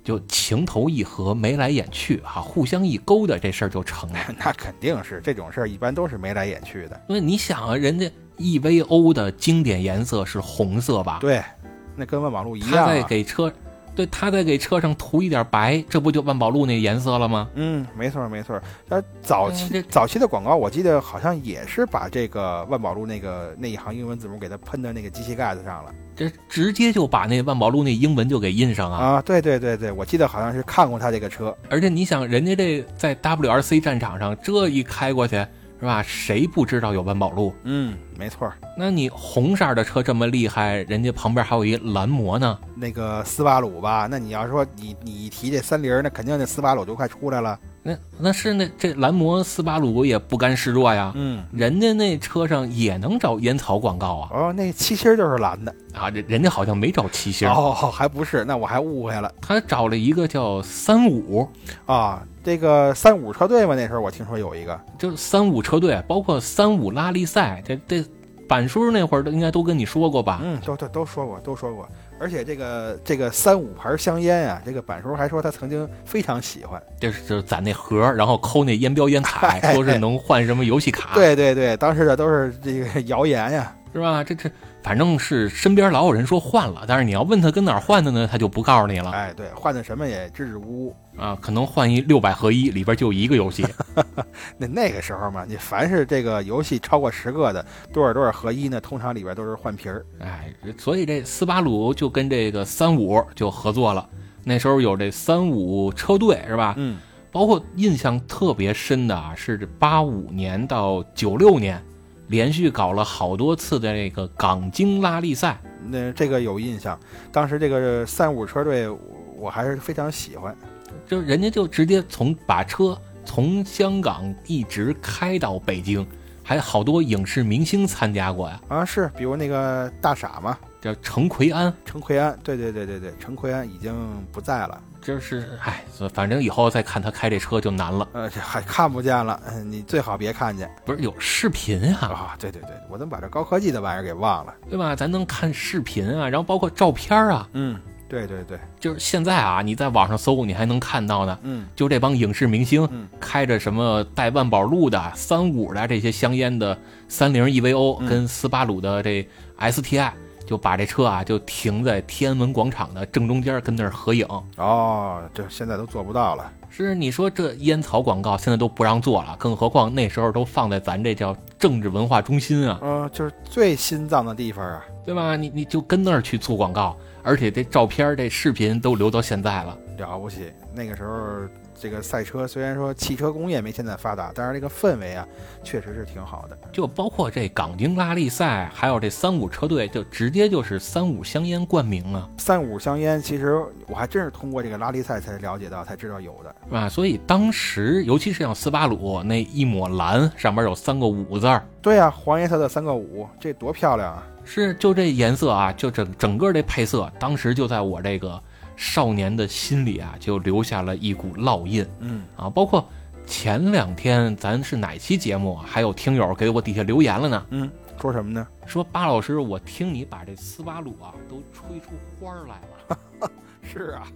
就情投意合、眉来眼去啊，互相一勾搭这事儿就成了。<laughs> 那肯定是这种事儿，一般都是眉来眼去的。因为你想啊，人家 EVO 的经典颜色是红色吧？对，那跟万宝路一样、啊。再给车，对他再给车上涂一点白，这不就万宝路那颜色了吗？嗯，没错没错。那早期、嗯早期的广告，我记得好像也是把这个万宝路那个那一行英文字母给它喷到那个机器盖子上了这直接就把那万宝路那英文就给印上啊！啊！对对对对，我记得好像是看过他这个车。而且你想，人家这在 WRC 战场上这一开过去，是吧？谁不知道有万宝路？嗯，没错。那你红色的车这么厉害，人家旁边还有一蓝魔呢。那个斯巴鲁吧，那你要说你你一提这三菱，那肯定那斯巴鲁就快出来了。那那是那这蓝魔斯巴鲁也不甘示弱呀，嗯，人家那车上也能找烟草广告啊哦，那漆芯儿就是蓝的。啊！人人家好像没找七星，哦，还不是，那我还误会了他找了一个叫三五，啊。这个三五车队嘛，那时候我听说有一个。就是三五车队，包括三五拉力赛，这这板叔那会儿都应该都跟你说过吧？嗯，都都都说过，都说过。而且这个这个三五牌香烟啊、这个板叔还说他曾经非常喜欢。就是就是攒那盒，然后抠那烟标烟卡，<laughs> 说是能换什么游戏卡，对对对，当时的都是这个谣言呀。是吧？这这反正是身边老有人说换了，但是你要问他跟哪儿换的呢，他就不告诉你了哎，对，换的什么也支支吾吾。啊。可能换一六百合一，里边就一个游戏。<laughs> 那那个时候嘛，你凡是这个游戏超过十个的，多少多少合一呢，通常里边都是换皮儿。哎，所以这斯巴鲁就跟这个三五就合作了。那时候有这三五车队是吧？嗯，包括印象特别深的啊，是八五年到九六年，连续搞了好多次的这个港京拉力赛。那这个有印象。当时这个三五车队，我还是非常喜欢。就人家就直接从把车从香港一直开到北京，还好多影视明星参加过呀，啊，是，比如那个大傻嘛，叫程奎安，陈奎安，对对对对对，陈奎安已经不在了，就是哎，反正以后再看他开这车就难了。呃，这还看不见了，嗯你最好别看见不是有视频啊，啊！对对对，我怎么把这高科技的玩意儿给忘了？对吧？咱能看视频啊，然后包括照片啊，嗯，对对对，就是现在啊，你在网上搜，你还能看到呢。嗯就这帮影视明星嗯开着什么带万宝路的、三五的这些香烟的三菱 EVO 嗯跟斯巴鲁的这 STI，就把这车啊就停在天安门广场的正中间，跟那儿合影。哦，这现在都做不到了。是你说这烟草广告现在都不让做了，更何况那时候都放在咱这叫政治文化中心啊，嗯、就是最心脏的地方啊。对吧？你你就跟那儿去做广告，而且这照片、这视频都留到现在了。了不起，那个时候这个赛车虽然说汽车工业没现在发达，但是这个氛围啊，确实是挺好的。就包括这港京拉力赛，还有这三五车队，就直接就是三五香烟冠名啊，三五香烟，其实我还真是通过这个拉力赛才了解到，才知道有的。啊？所以当时，尤其是像斯巴鲁那一抹蓝，上面有三个五字儿，对呀、黄颜色的三个五，这多漂亮啊！是就这颜色啊，就整整个这配色，当时就在我这个少年的心里啊，就留下了一股烙印嗯，啊。包括前两天咱是哪期节目啊，还有听友给我底下留言了呢，嗯，说什么呢？说巴老师，我听你把这斯巴鲁啊都吹出花儿来了。<laughs> 是啊，